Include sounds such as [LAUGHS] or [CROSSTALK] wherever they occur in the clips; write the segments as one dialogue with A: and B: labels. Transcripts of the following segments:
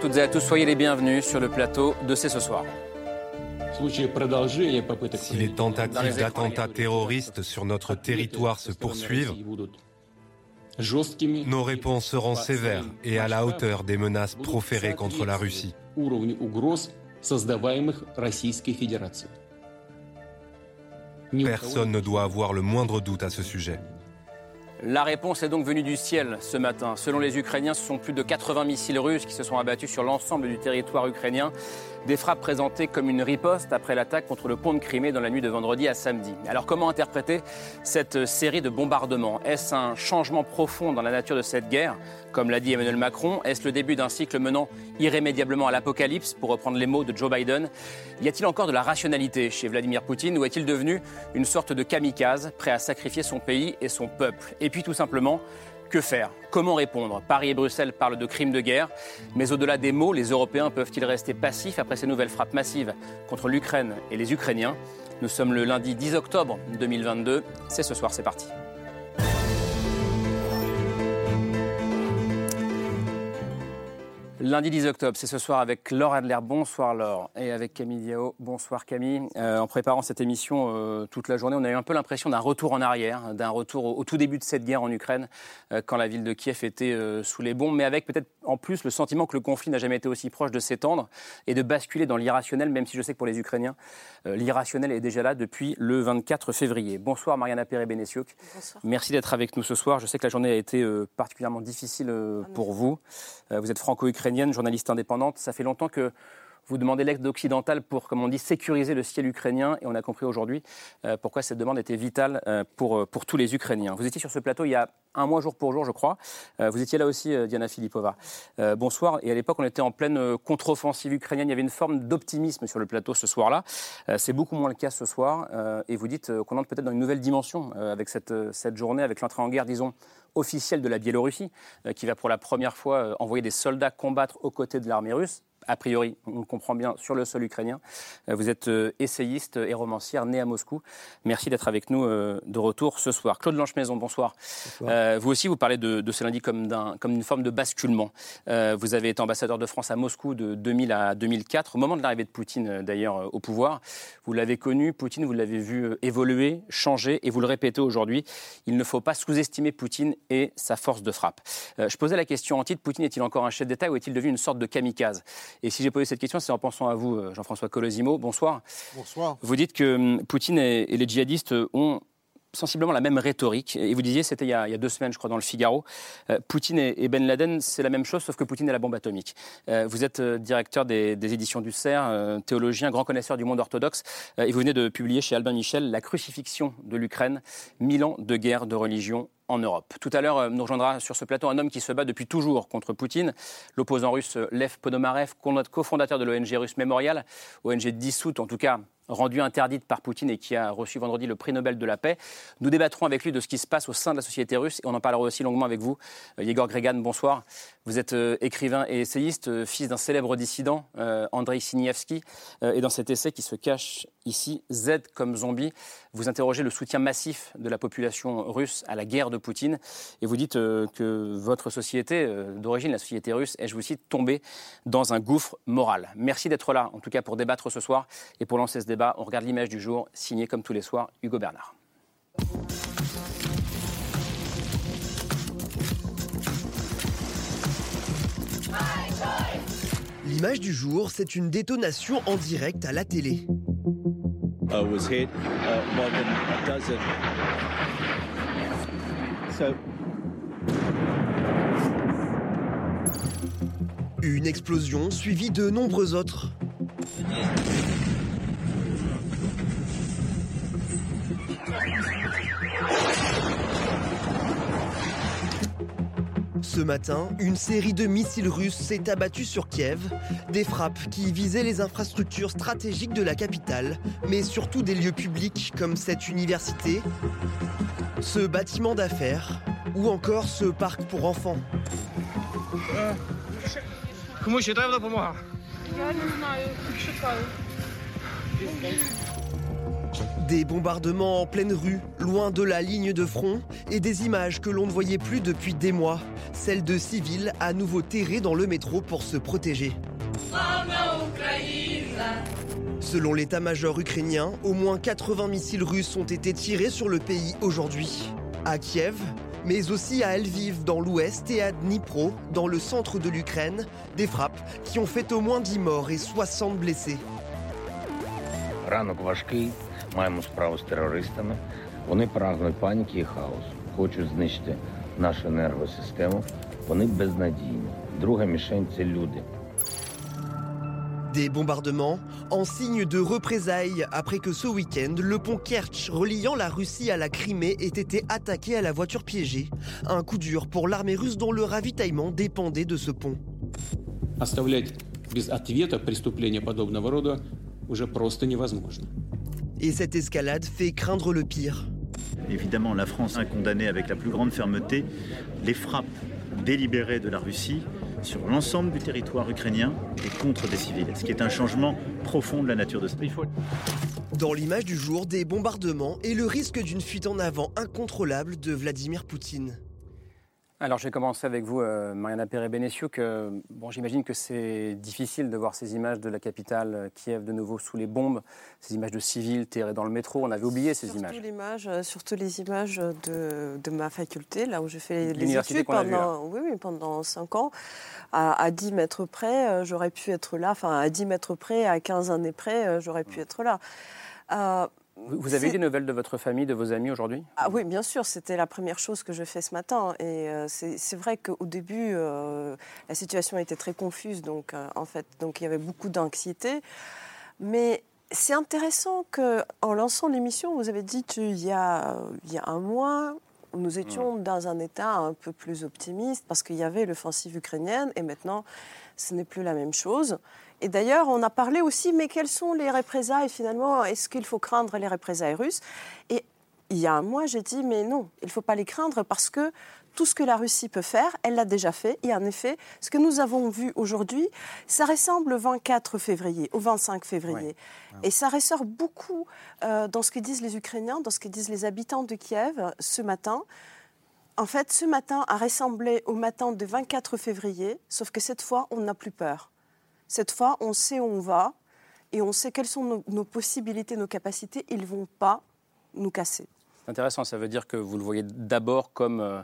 A: Toutes et à tous, soyez les bienvenus sur le plateau de C'est ce soir.
B: Si les tentatives d'attentats terroristes sur notre territoire se poursuivent, nos réponses seront sévères et à la hauteur des menaces proférées contre la Russie. Personne ne doit avoir le moindre doute à ce sujet.
A: La réponse est donc venue du ciel ce matin. Selon les Ukrainiens, ce sont plus de 80 missiles russes qui se sont abattus sur l'ensemble du territoire ukrainien. Des frappes présentées comme une riposte après l'attaque contre le pont de Crimée dans la nuit de vendredi à samedi. Alors comment interpréter cette série de bombardements? Est-ce un changement profond dans la nature de cette guerre? Comme l'a dit Emmanuel Macron, est-ce le début d'un cycle menant irrémédiablement à l'apocalypse, pour reprendre les mots de Joe Biden Y a-t-il encore de la rationalité chez Vladimir Poutine ou est-il devenu une sorte de kamikaze, prêt à sacrifier son pays et son peuple? Et puis tout simplement, que faire? Comment répondre? Paris et Bruxelles parlent de crimes de guerre, mais au-delà des mots, les Européens peuvent-ils rester passifs après ces nouvelles frappes massives contre l'Ukraine et les Ukrainiens? Nous sommes le lundi 10 octobre 2022. C'est ce soir, c'est parti. Lundi 10 octobre, c'est ce soir avec Laure Adler. Bonsoir Laure. Et avec Camille Diao. Bonsoir Camille. Euh, en préparant cette émission euh, toute la journée, on a eu un peu l'impression d'un retour en arrière, d'un retour au, au, tout début de cette guerre en Ukraine, euh, quand la ville de Kiev était sous les bombes, mais avec peut-être en plus le sentiment que le conflit n'a jamais été aussi proche de s'étendre et de basculer dans l'irrationnel, même si je sais que pour les Ukrainiens, l'irrationnel est déjà là depuis le 24 février. Bonsoir Mariana Perret-Benessiuk. Merci d'être avec nous ce soir. Je sais que la journée a été particulièrement difficile pour vous. vous êtes franco-ukrainien journaliste indépendante. Ça fait longtemps que vous demandez l'aide occidentale pour, comme on dit, sécuriser le ciel ukrainien. Et on a compris aujourd'hui euh, pourquoi cette demande était vitale euh, pour, euh, pour tous les Ukrainiens. Vous étiez sur ce plateau il y a un mois jour pour jour, je crois. Vous étiez là aussi, Diana Filipova. Bonsoir. Et à l'époque, on était en pleine contre-offensive ukrainienne. Il y avait une forme d'optimisme sur le plateau ce soir-là. C'est beaucoup moins le cas ce soir. Et vous dites qu'on entre peut-être dans une nouvelle dimension avec cette, cette journée, avec l'entrée en guerre, disons, officielle de la Biélorussie, qui va pour la première fois envoyer des soldats combattre aux côtés de l'armée russe a priori, on le comprend bien, sur le sol ukrainien. Euh, vous êtes euh, essayiste et romancière née à Moscou. Merci d'être avec nous euh, de retour ce soir. Claude Blanche-Maison, bonsoir. bonsoir. vous aussi, vous parlez de, de ce lundi comme, comme une forme de basculement. vous avez été ambassadeur de France à Moscou de 2000 à 2004, au moment de l'arrivée de Poutine d'ailleurs au pouvoir. Vous l'avez connu, Poutine, vous l'avez vu évoluer, changer, et vous le répétez aujourd'hui, il ne faut pas sous-estimer Poutine et sa force de frappe. je posais la question en titre, Poutine est-il encore un chef d'État ou est-il devenu une sorte de kamikaze? Et si j'ai posé cette question, c'est en pensant à vous, euh, Jean-François Colosimo. Bonsoir.
C: Bonsoir.
A: Vous dites que hum, Poutine et les djihadistes ont sensiblement la même rhétorique. Et vous disiez, c'était il, y a deux semaines, je crois, dans le Figaro, euh, Poutine et, Ben Laden, c'est la même chose, sauf que Poutine est la bombe atomique. Euh, vous êtes directeur des, éditions du CERF, théologien, grand connaisseur du monde orthodoxe, et vous venez de publier chez Albin Michel La crucifixion de l'Ukraine, mille ans de guerre de religion en Europe. Tout à l'heure, euh, nous rejoindra sur ce plateau un homme qui se bat depuis toujours contre Poutine, l'opposant russe euh, Lev Ponomarev, cofondateur de l'ONG russe Memorial, ONG dissoute en tout cas rendue interdite par Poutine et qui a reçu vendredi le prix Nobel de la paix. Nous débattrons avec lui de ce qui se passe au sein de la société russe et on en parlera aussi longuement avec vous. Euh, Yegor Gregan, bonsoir. Vous êtes écrivain et essayiste, fils d'un célèbre dissident, Andrei Sinievski. et dans cet essai qui se cache ici, Z comme zombie, vous interrogez le soutien massif de la population russe à la guerre de Poutine et vous dites que votre société, d'origine la société russe, est, je vous cite, tombée dans un gouffre moral. Merci d'être là, en tout cas pour débattre ce soir et pour lancer ce débat on regarde l'image du jour, signée comme tous les soirs, Hugo Bernard.
D: L'image du jour, c'est une détonation en direct à la télé. Une explosion suivie de nombreux autres. Ce matin, une série de missiles russes s'est abattue sur Kiev, des frappes qui visaient les infrastructures stratégiques de la capitale, mais surtout des lieux publics comme cette université, ce bâtiment d'affaires ou encore ce parc pour enfants. Des bombardements en pleine rue, loin de la ligne de front, et des images que l'on ne voyait plus depuis des mois, celles de civils à nouveau terrés dans le métro pour se protéger. Selon l'état-major ukrainien, au moins 80 missiles russes ont été tirés sur le pays aujourd'hui. À Kiev, mais aussi à Lviv dans l'ouest et à Dnipro dans le centre de l'Ukraine, des frappes qui ont fait au moins 10 morts et 60 blessés.
C: Ранок важкий, маємо справу з терористами. Вони прагнуть паніки і хаосу, хочуть знищити нашу енергосистему. Вони безнадійні. Друга мішень це люди.
D: Des bombardements en signe de représailles après que ce week-end, le pont Kerch reliant la Russie à la Crimée ait été attaqué à la voiture piégée. Un coup dur pour l'armée russe dont le ravitaillement dépendait de ce pont.
E: Оставлять без ответа преступления подобного рода уже просто невозможно.
D: Et cette escalade fait craindre le pire.
F: Évidemment, la France a condamné avec la plus grande fermeté les frappes délibérées de la Russie sur l'ensemble du territoire ukrainien et contre des civils, ce qui est un changement profond de la nature de ce pays.
D: Dans l'image du jour, des bombardements et le risque d'une fuite en avant incontrôlable de Vladimir Poutine.
A: Alors, je vais commencer avec vous, euh, Mariana Perret-Bénécieux. Que, bon, j'imagine que c'est difficile de voir ces images de la capitale, euh, Kiev, de nouveau sous les bombes, ces images de civils terrés dans le métro. On avait oublié ces
G: surtout
A: images.
G: Euh, surtout les images de, de, ma faculté, là où je fais les
A: L'université
G: études pendant, oui, oui, pendant 5 ans. À, à 10 mètres près, euh, j'aurais pu être là. Enfin, à 10 mètres près, à 15 années près, j'aurais pu être là. Euh,
A: Vous avez eu des nouvelles de votre famille, de vos amis aujourd'hui?
G: Ah oui, bien sûr, c'était la première chose que je fais ce matin. Et euh, c'est vrai qu'au début, euh, la situation était très confuse, donc euh, en fait, donc il y avait beaucoup d'anxiété. Mais c'est intéressant que, en lançant l'émission, vous avez dit qu'il y a, il y a un mois, nous étions dans un état un peu plus optimiste parce qu'il y avait l'offensive ukrainienne, et maintenant, ce n'est plus la même chose. Et d'ailleurs, on a parlé aussi, mais quelles sont les représailles finalement? Est-ce qu'il faut craindre les représailles russes? Et il y a un mois, j'ai dit, mais non, il ne faut pas les craindre parce que tout ce que la Russie peut faire, elle l'a déjà fait. Et en effet, ce que nous avons vu aujourd'hui, ça ressemble au 24 février, au 25 février. Et ça ressort beaucoup euh, dans ce que disent les Ukrainiens, dans ce que disent les habitants de Kiev ce matin. En fait, ce matin a ressemblé au matin du 24 février, sauf que cette fois, on n'a plus peur. Cette fois, on sait où on va et on sait quelles sont nos, nos possibilités, nos capacités. Ils ne vont pas nous casser.
A: C'est intéressant, ça veut dire que vous le voyez d'abord comme euh,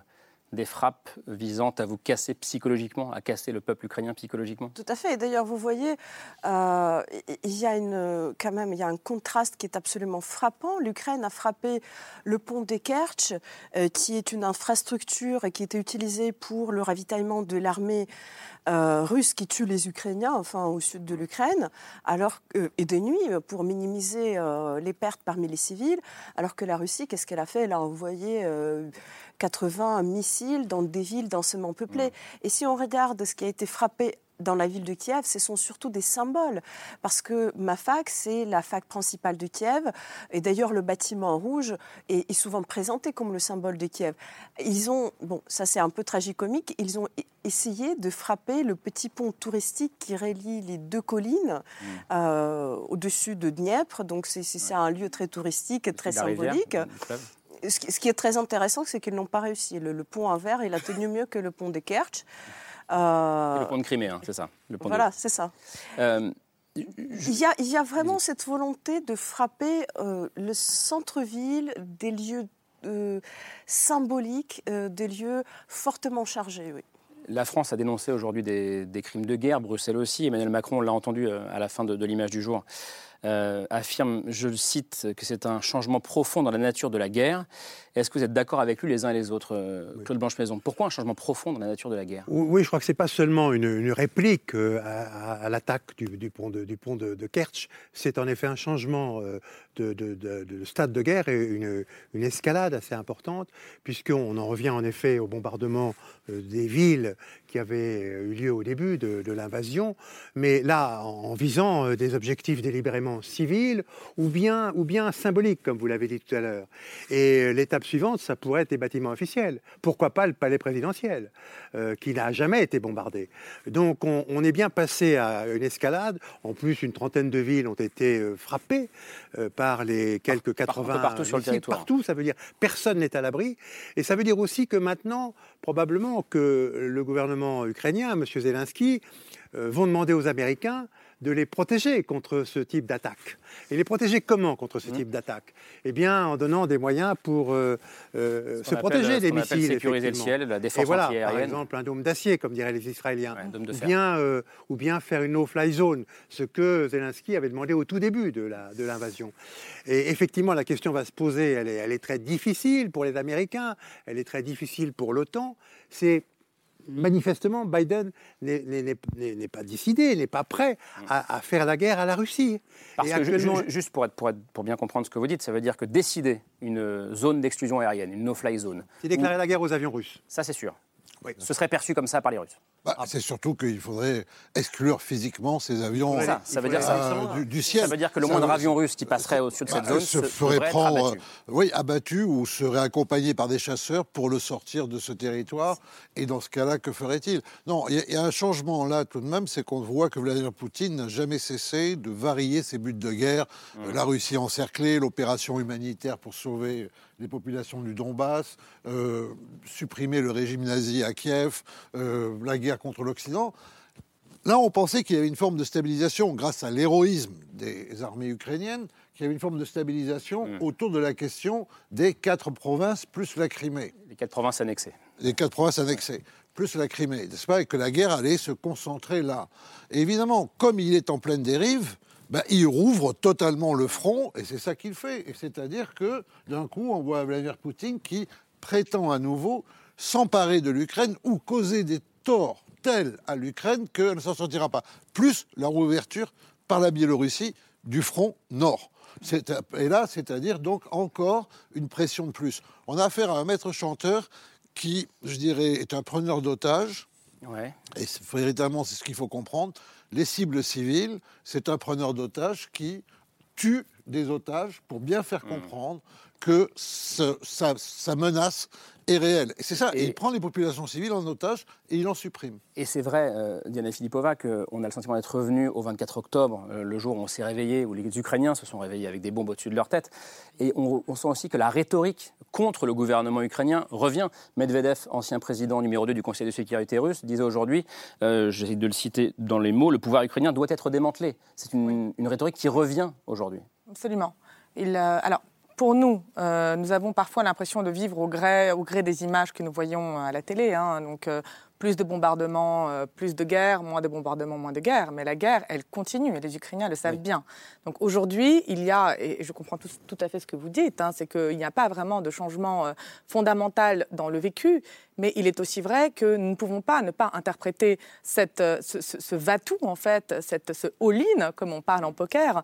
A: des frappes visant à vous casser psychologiquement, à casser le peuple ukrainien psychologiquement
G: Tout à fait. Et d'ailleurs, vous voyez, euh, il y a une, quand même il y a un contraste qui est absolument frappant. L'Ukraine a frappé le pont des Kerch, euh, qui est une infrastructure qui était utilisée pour le ravitaillement de l'armée euh, russe qui tue les Ukrainiens, enfin au sud de l'Ukraine, alors que- et de nuit pour minimiser euh, les pertes parmi les civils, alors que la Russie, qu'est-ce qu'elle a fait? Elle a envoyé euh, 80 missiles dans des villes densément peuplées. Et si on regarde ce qui a été frappé dans la ville de Kiev, ce sont surtout des symboles. Parce que ma fac, c'est la fac principale de Kiev. Et d'ailleurs, le bâtiment rouge est, est souvent présenté comme le symbole de Kiev. Ils ont, bon, ça c'est un peu tragicomique, ils ont e- essayé de frapper le petit pont touristique qui relie les deux collines euh, au-dessus de Dniepr. Donc c'est un lieu très touristique et très symbolique. Ce qui, ce qui est très intéressant, c'est qu'ils n'ont pas réussi. Le, le pont en verre, il a tenu mieux que le pont des Kerch. Euh,
A: le pont de Crimée, hein, c'est ça. Le pont de-
G: voilà, c'est ça.
A: Euh,
G: Il y a, il y a vraiment cette volonté de frapper euh, le centre-ville, des lieux euh, symboliques, euh, des lieux fortement chargés. Oui.
A: La France a dénoncé aujourd'hui des, des crimes de guerre, Bruxelles aussi. Emmanuel Macron l'a entendu euh, à la fin de, de l'image du jour. Affirme, je le cite, que c'est un changement profond dans la nature de la guerre. Est-ce que vous êtes d'accord avec lui les uns et les autres, Claude Blanche-Maison? Pourquoi un changement profond dans la nature de la guerre?
H: Oui, je crois que ce n'est pas seulement une, réplique à, l'attaque du, pont de, du pont de, de Kerch, c'est en effet un changement de, stade de guerre et une, une, escalade assez importante, puisqu'on en revient en effet au bombardement euh, des villes qui avaient eu lieu au début de, l'invasion, mais là en visant euh, des objectifs délibérément civils ou bien, ou bien symboliques, comme vous l'avez dit tout à l'heure. Et euh, l'étape suivante, ça pourrait être les bâtiments officiels. Pourquoi pas le palais présidentiel, qui n'a jamais été bombardé. Donc on, est bien passé à une escalade. En plus, une trentaine de villes ont été frappées par les quelques 80
A: partout sur le territoire.
H: Partout, ça veut dire personne n'est à l'abri. Et ça veut dire aussi que maintenant, probablement que le gouvernement ukrainien, M. Zelensky, euh, vont demander aux Américains de les protéger contre ce type d'attaque. Et les protéger comment contre ce mmh. type d'attaque? Eh bien, en donnant des moyens pour euh, euh, se protéger des missiles.
A: Sécuriser le ciel, la défense
H: Et voilà, par exemple, un dôme d'acier, comme diraient les Israéliens. ou, bien, ou bien faire une no-fly zone, ce que Zelensky avait demandé au tout début de l'invasion. De Et effectivement, la question va se poser, elle est, elle est très difficile pour les Américains, elle est très difficile pour l'OTAN. C'est manifestement, Biden n'est pas décidé, n'est pas prêt à, faire la guerre à la Russie.
A: Parce que, juste pour, être, pour, être, pour, bien comprendre ce que vous dites, ça veut dire que décider une zone d'exclusion aérienne, une no-fly zone.
H: C'est déclarer la guerre aux avions russes.
A: Ça, c'est sûr. Ce serait perçu comme ça par les Russes.
I: Bah, c'est surtout qu'il faudrait exclure physiquement ces avions
A: ça, veut dire ça.
I: Du, ciel.
A: Ça veut dire que le moindre avion russe qui passerait au-dessus de cette bah, zone
I: se, ferait prendre, abattu. oui, abattu ou serait accompagné par des chasseurs pour le sortir de ce territoire. Et dans ce cas-là, que ferait-il? Non, il y, a un changement là tout de même, c'est qu'on voit que Vladimir Poutine n'a jamais cessé de varier ses buts de guerre. Mmh. La Russie encerclée, l'opération humanitaire pour sauver les populations du Donbass, euh, supprimer le régime nazi à Kiev, euh, la guerre contre l'Occident. Là, on pensait qu'il y avait une forme de stabilisation grâce à l'héroïsme des armées ukrainiennes, qu'il y avait une forme de stabilisation hmm. autour de la question des quatre provinces plus la Crimée.
A: Les quatre provinces annexées.
I: Les quatre provinces annexées, plus la Crimée, n'est-ce pas Et que la guerre allait se concentrer là. Et évidemment, comme il est en pleine dérive, ben, il rouvre totalement le front, et c'est ça qu'il fait. C'est-à-dire que d'un coup, on voit Vladimir Poutine qui prétend à nouveau s'emparer de l'Ukraine ou causer des torts tels à l'Ukraine qu'elle ne s'en sortira pas. Plus la rouverture par la Biélorussie du front nord. Et là, c'est-à-dire donc encore une pression de plus. On a affaire à un maître chanteur qui, je dirais, est un preneur d'otages. Ouais. Et véritablement, c'est ce qu'il faut comprendre les cibles civiles, c'est un preneur d'otages qui tue des otages pour bien faire hmm. comprendre que sa, menace est réelle. Et c'est ça, il prend les populations civiles en otage et il en supprime.
A: Et c'est vrai, euh, Diana Filipova, qu'on a le sentiment d'être revenu au 24 octobre, euh, le jour où on s'est réveillé, où les Ukrainiens se sont réveillés avec des bombes au-dessus de leur tête. Et on, sent aussi que la rhétorique contre le gouvernement ukrainien revient. Medvedev, ancien président numéro 2 du Conseil de sécurité russe, disait aujourd'hui, euh, j'essaie de le citer dans les mots, le pouvoir ukrainien doit être démantelé. C'est une, rhétorique qui revient aujourd'hui.
J: Absolument. Il, alors, pour nous, nous avons parfois l'impression de vivre au gré, au gré des images que nous voyons à la télé. Hein. Donc, plus de bombardements, euh, plus de guerre, moins de bombardements, moins de guerre. Mais la guerre, elle continue et les Ukrainiens le savent bien. Donc aujourd'hui, il y a, et je comprends tout, tout à fait ce que vous dites, hein, c'est qu'il n'y a pas vraiment de changement euh, fondamental dans le vécu, mais il est aussi vrai que nous ne pouvons pas ne pas interpréter cette, euh, ce, ce, va-tout, en fait, cette, ce all-in, comme on parle en poker,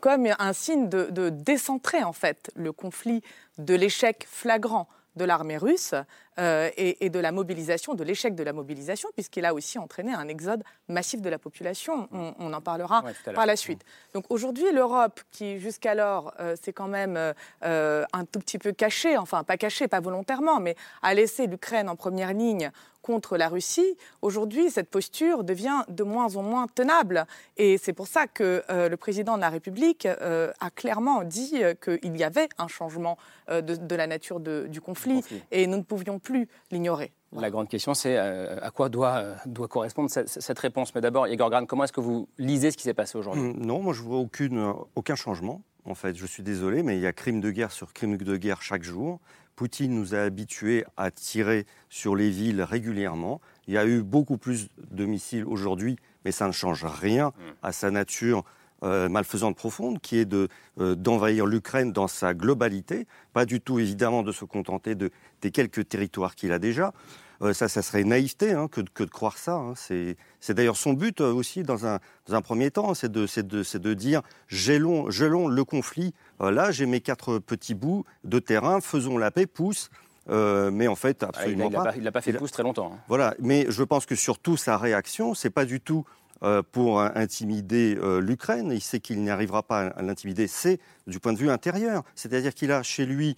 J: comme un signe de, de décentrer, en fait, le conflit de l'échec flagrant de l'armée russe euh, et, de la mobilisation, de l'échec de la mobilisation, puisqu'il a aussi entraîné un exode massif de la population. On, en parlera par la suite. Donc aujourd'hui, l'Europe, qui jusqu'alors euh, s'est quand même euh, un tout petit peu cachée, enfin pas cachée, pas volontairement, mais a laissé l'Ukraine en première ligne contre la Russie, aujourd'hui, cette posture devient de moins en moins tenable. Et c'est pour ça que le président de la République a clairement dit qu'il y avait un changement de, la nature du conflit, et nous ne pouvions plus l'ignorer.
A: La grande question, c'est euh, à quoi doit, euh, doit correspondre cette, réponse? Mais d'abord, Igor Gran, comment est-ce que vous lisez ce qui s'est passé aujourd'hui?
K: Hum, Non, moi je vois aucune, aucun changement. En fait, je suis désolé, mais il y a crime de guerre sur crime de guerre chaque jour. Poutine nous a habitués à tirer sur les villes régulièrement. Il y a eu beaucoup plus de missiles aujourd'hui, mais ça ne change rien hum. à sa nature euh, malfaisante profonde, qui est de, euh, d'envahir l'Ukraine dans sa globalité, pas du tout évidemment de se contenter de, des quelques territoires qu'il a déjà. Euh, ça, ça serait naïveté hein, que, que, de croire ça. Hein. C'est, d'ailleurs son but aussi dans un, dans un premier temps, c'est de, dire gelons, gelons le conflit. là, j'ai mes quatre petits bouts de terrain, faisons la paix, pousse. Euh, mais en fait, absolument
A: ah,
K: il
A: n'a pas. fait pouce très longtemps. Hein.
K: Voilà, mais je pense que surtout sa réaction, c'est pas du tout euh, pour intimider euh, l'Ukraine. Il sait qu'il n'y arrivera pas à l'intimider. C'est du point de vue intérieur, c'est-à-dire qu'il a chez lui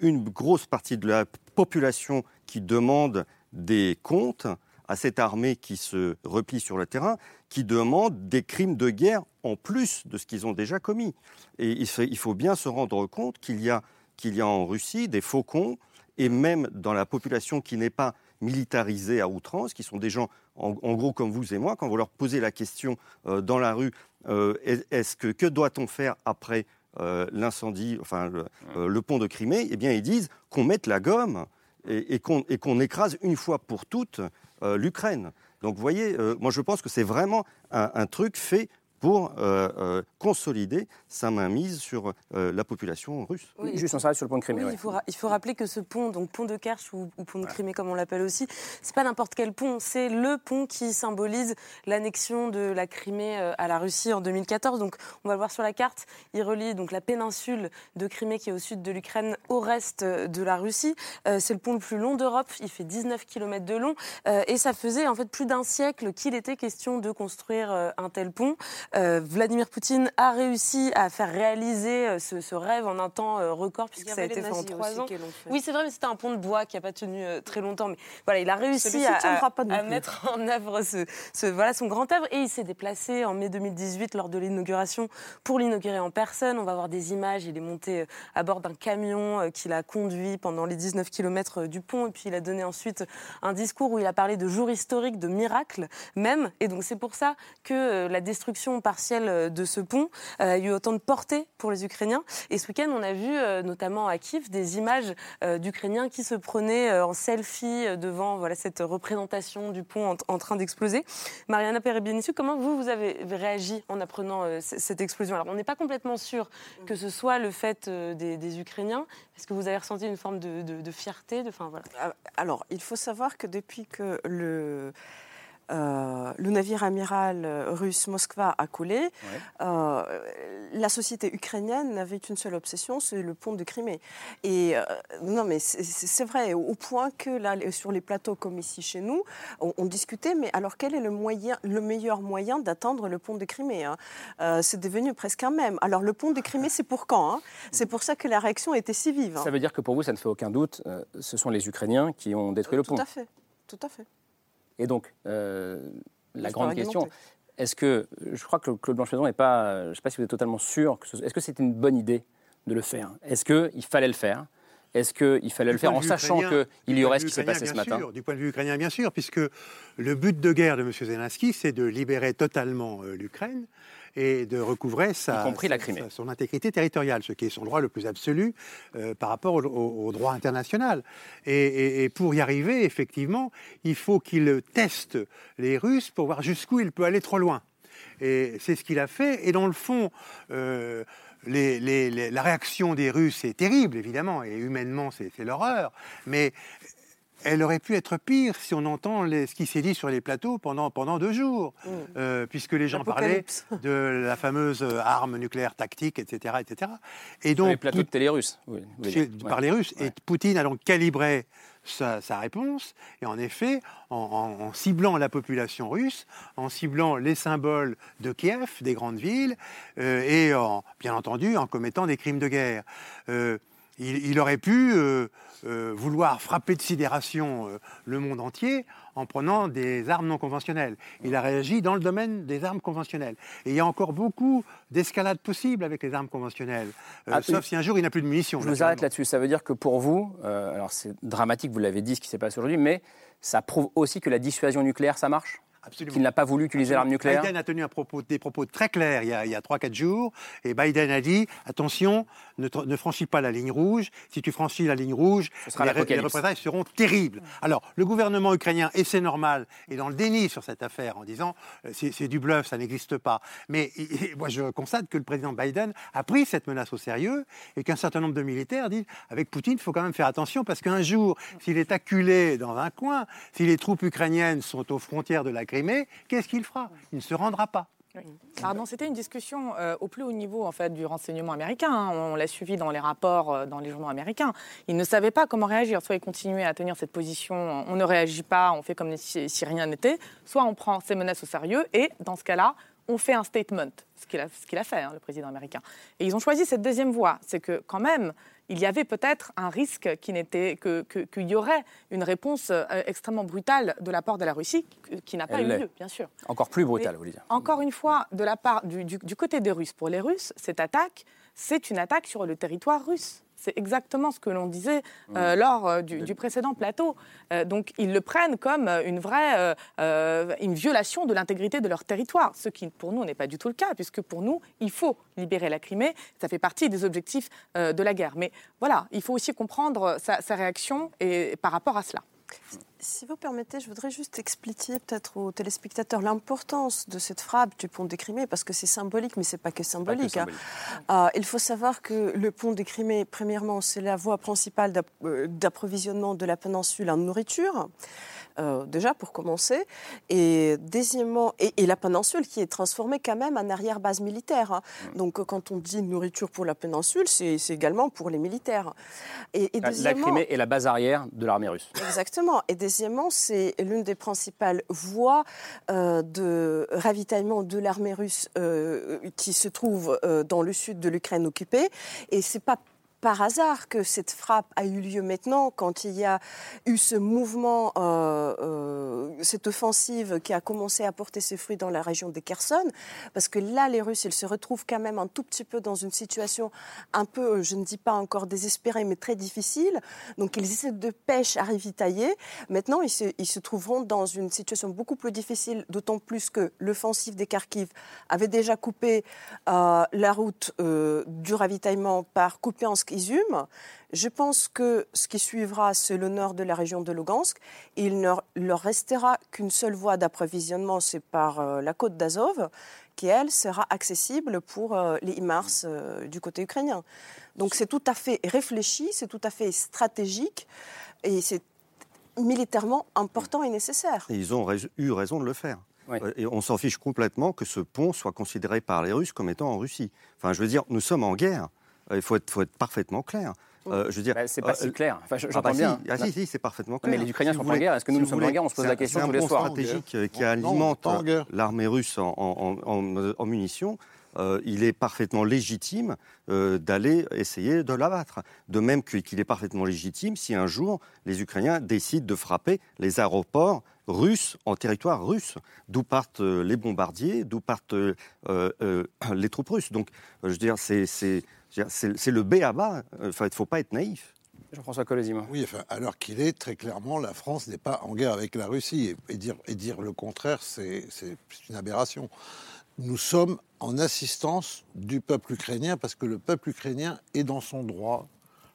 K: une grosse partie de la population qui demande des comptes à cette armée qui se replie sur le terrain, qui demande des crimes de guerre en plus de ce qu'ils ont déjà commis. Et il faut bien se rendre compte qu'il y a qu'il y a en Russie des faucons et même dans la population qui n'est pas militarisée à outrance, qui sont des gens en, gros comme vous et moi, quand vous leur posez la question euh, dans la rue, euh, est-ce que que doit-on faire après euh, l'incendie, enfin le, pont de Crimée? Eh bien, ils disent qu'on mette la gomme et, et qu'on écrase une fois pour toutes l'Ukraine. Donc, vous voyez, moi je pense que c'est vraiment un truc fait pour euh, euh, consolider sa mainmise sur euh, la population russe.
A: Oui. Juste on s'arrête sur le pont de Crimée.
L: Oui, il, faut il, faut rappeler que ce pont, donc pont de Kerch ou, pont de Crimée comme on l'appelle aussi, c'est pas n'importe quel pont, c'est le pont qui symbolise l'annexion de la Crimée à la Russie en 2014. Donc on va le voir sur la carte, il relie donc la péninsule de Crimée qui est au sud de l'Ukraine au reste de la Russie. c'est le pont le plus long d'Europe, il fait 19 km de long et ça faisait en fait plus d'un siècle qu'il était question de construire un tel pont. Euh, Vladimir Poutine a réussi à faire réaliser euh, ce, rêve en un temps euh, record, puisque ça a été fait en trois ans. Oui, c'est vrai, mais c'était un pont de bois qui n'a pas tenu très longtemps. Mais voilà, il a réussi à, mettre en œuvre ce, voilà, son grand œuvre. Et il s'est déplacé en mai 2018 lors de l'inauguration pour l'inaugurer en personne. On va voir des images. Il est monté à bord d'un camion qu'il a conduit pendant les 19 km du pont. Et puis il a donné ensuite un discours où il a parlé de jour historique, de miracle même. Et donc c'est pour ça que la destruction partielle euh, de ce pont euh, a eu autant de portée pour les Ukrainiens. Et ce week-end, on a vu, euh, notamment à Kiev, des images d'Ukrainiens qui se prenaient en selfie devant voilà, cette représentation du pont en, train d'exploser. Mariana Perebienisu, comment vous, vous avez réagi en apprenant cette explosion? Alors, on n'est pas complètement sûr que ce soit le fait des, Ukrainiens. Est-ce que vous avez ressenti une forme de, de fierté de, enfin, voilà. Alors, il faut savoir que depuis que le euh, le navire amiral russe Moskva a coulé, euh, la société ukrainienne n'avait qu'une seule obsession, c'est le pont de Crimée. Et euh, non, mais c'est vrai, au point que là, sur les plateaux comme ici chez nous, on, discutait, mais alors quel est le, moyen, le meilleur moyen d'atteindre le pont de Crimée hein? C'est devenu presque un même. Alors le pont de Crimée, c'est pour quand hein? C'est pour ça que la réaction était si vive.
A: Hein. Ça veut dire que pour vous, ça ne fait aucun doute, ce sont les Ukrainiens qui ont détruit le pont.
L: Tout à fait, tout à fait.
A: Et donc, euh, la grande question, est-ce que, je crois que Claude Blanchezon n'est pas, je ne sais pas si vous êtes totalement sûr, est-ce que c'était une bonne idée de le faire? Est-ce qu'il fallait le faire? Est-ce qu'il fallait le faire en sachant qu'il y aurait ce qui s'est passé ce matin
H: Du point de vue ukrainien, bien sûr, puisque le but de guerre de M. Zelensky, c'est de libérer totalement euh, l'Ukraine et de recouvrer sa, son intégrité territoriale, ce qui est son droit le plus absolu euh, par rapport au, droit international. Et, pour y arriver, effectivement, il faut qu'il teste les Russes pour voir jusqu'où il peut aller trop loin. Et c'est ce qu'il a fait. Et dans le fond, euh, la réaction des Russes est terrible, évidemment, et humainement, c'est l'horreur. Mais elle aurait pu être pire si on entend ce qui s'est dit sur les plateaux pendant, pendant deux jours, mm. euh, puisque les gens parlaient de la fameuse arme nucléaire tactique, etc. etc.
A: Et donc, les plateaux de télé russes.
H: par les Russes. Et Poutine a donc calibré sa, réponse, et en effet, en, ciblant la population russe, en ciblant les symboles de Kiev, des grandes villes, euh, et en, bien entendu en commettant des crimes de guerre. Euh, il, aurait pu euh, euh, vouloir frapper de sidération euh, le monde entier en prenant des armes non conventionnelles. Il a réagi dans le domaine des armes conventionnelles. Et il y a encore beaucoup d'escalades possibles avec les armes conventionnelles, ah, sauf si un jour il n'a plus de munitions.
A: Je vous arrête là-dessus. Ça veut dire que pour vous, alors c'est dramatique, vous l'avez dit, ce qui s'est passé aujourd'hui, mais ça prouve aussi que la dissuasion nucléaire, ça marche? Qu'il n'a pas voulu utiliser l'arme nucléaire?
H: Biden a tenu un propos, des propos très clairs il y a, il y a 3-4 jours. Et Biden a dit attention, ne, franchis pas la ligne rouge. Si tu franchis la ligne rouge, les, ré- les
A: l'apocalypse.
H: représailles seront terribles. Alors, le gouvernement ukrainien, et c'est normal, est dans le déni sur cette affaire en disant euh, c'est du bluff, ça n'existe pas. Mais moi, je constate que le président Biden a pris cette menace au sérieux et qu'un certain nombre de militaires disent avec Poutine, il faut quand même faire attention parce qu'un jour, s'il est acculé dans un coin, si les troupes ukrainiennes sont aux frontières de la Crimée, qu'est-ce qu'il fera? Il ne se rendra pas.
J: Pardon, c'était une discussion euh, au plus haut niveau en fait du renseignement américain. hein. On l'a suivi dans les rapports, euh, dans les journaux américains. Ils ne savaient pas comment réagir. Soit ils continuaient à tenir cette position, on ne réagit pas, on fait comme si, si rien n'était. Soit on prend ces menaces au sérieux et dans ce cas-là, on fait un statement, ce qu'il a, ce qu'il a fait, hein, le président américain. Et ils ont choisi cette deuxième voie. C'est que quand même, il y avait peut-être un risque qui n'était que- que- qu'il y aurait une réponse euh, extrêmement brutale de la part de la Russie, qui- n'a pas
A: Elle
J: eu lieu, bien sûr.
A: Encore plus brutal,
J: Mais
A: vous voulez dire.
J: Encore une fois, de la part du, du- du côté des Russes, pour les Russes, cette attaque, c'est une attaque sur le territoire russe. C'est exactement ce que l'on disait euh, lors euh, du, du précédent plateau. Euh, donc ils le prennent comme une vraie euh, une violation de l'intégrité de leur territoire, ce qui pour nous n'est pas du tout le cas, puisque pour nous il faut libérer la Crimée. Ça fait partie des objectifs de la guerre. Mais voilà, il faut aussi comprendre sa, sa réaction et par rapport à cela.
G: Si vous permettez, je voudrais juste expliquer peut-être aux téléspectateurs l'importance de cette frappe du pont des Crimée, parce que c'est symbolique, mais c'est pas que symbolique. hein. Euh, il faut savoir que le pont des Crimée, premièrement, c'est la voie principale euh, d'approvisionnement de la péninsule en nourriture. Euh, déjà pour commencer, et deuxièmement, et, et la péninsule qui est transformée quand même en arrière-base militaire. hein. Donc euh, quand on dit nourriture pour la péninsule, c'est également pour les militaires. Et, et
A: La, Crimée est la base arrière de l'armée russe.
G: Exactement. Et deuxièmement, c'est l'une des principales voies euh, de ravitaillement de l'armée russe euh, qui se trouve dans le sud de l'Ukraine occupée. Et c'est pas par hasard que cette frappe a eu lieu maintenant, quand il y a eu ce mouvement, euh, euh, cette offensive qui a commencé à porter ses fruits dans la région de Kherson, parce que là, les Russes, ils se retrouvent quand même un tout petit peu dans une situation un peu, je ne dis pas encore désespérée, mais très difficile. Donc, ils essaient de pêche à ravitailler. Maintenant, ils se, trouveront dans une situation beaucoup plus difficile, d'autant plus que l'offensive des Kharkiv avait déjà coupé euh, la route euh, du ravitaillement par Kupiansk-Izum. Je pense que ce qui suivra, c'est le nord de la région de Lugansk. Il ne leur restera qu'une seule voie d'approvisionnement, c'est par euh, la côte d'Azov, qui, elle, sera accessible pour euh, les HIMARS euh, du côté ukrainien. Donc c'est tout à fait réfléchi, c'est tout à fait stratégique et c'est militairement important et nécessaire.
K: Et ils ont eu raison de le faire.
A: Oui.
K: Et on s'en fiche complètement que ce pont soit considéré par les Russes comme étant en Russie. Enfin, je veux dire, nous sommes en guerre. Euh, Il faut être, faut être parfaitement clair. Euh, je veux dire,
A: Bah, c'est pas
K: euh,
A: si clair. Enfin, je-
K: ah bah si. Ah si, si, c'est parfaitement
A: Non,
K: clair.
A: mais les Ukrainiens
K: Si
A: sont en guerre. Est-ce que nous,
K: si
A: nous
K: vous
A: sommes en guerre On se pose
K: c'est
A: la
K: un-
A: question
K: c'est
A: tous
K: un
A: les soirs.
K: stratégique euh, qui
I: Non,
K: alimente euh, l'armée russe en, en- en- en munitions. Euh, il est parfaitement légitime euh, d'aller essayer de l'abattre. De même que- qu'il est parfaitement légitime si un jour les Ukrainiens décident de frapper les aéroports russes en territoire russe, d'où partent euh, les bombardiers, d'où partent euh, euh, euh, [CLEARS THROAT] les troupes russes. Donc, euh, je veux dire, c'est c'est- le B à bas. Enfin, il ne faut pas être naïf.
A: Jean-François Colosimo.
I: Oui, enfin, alors qu'il est, très clairement, la France n'est pas en guerre avec la Russie. Et, et dire, et dire le contraire, c'est c'est une aberration. Nous sommes en assistance du peuple ukrainien parce que le peuple ukrainien est dans son droit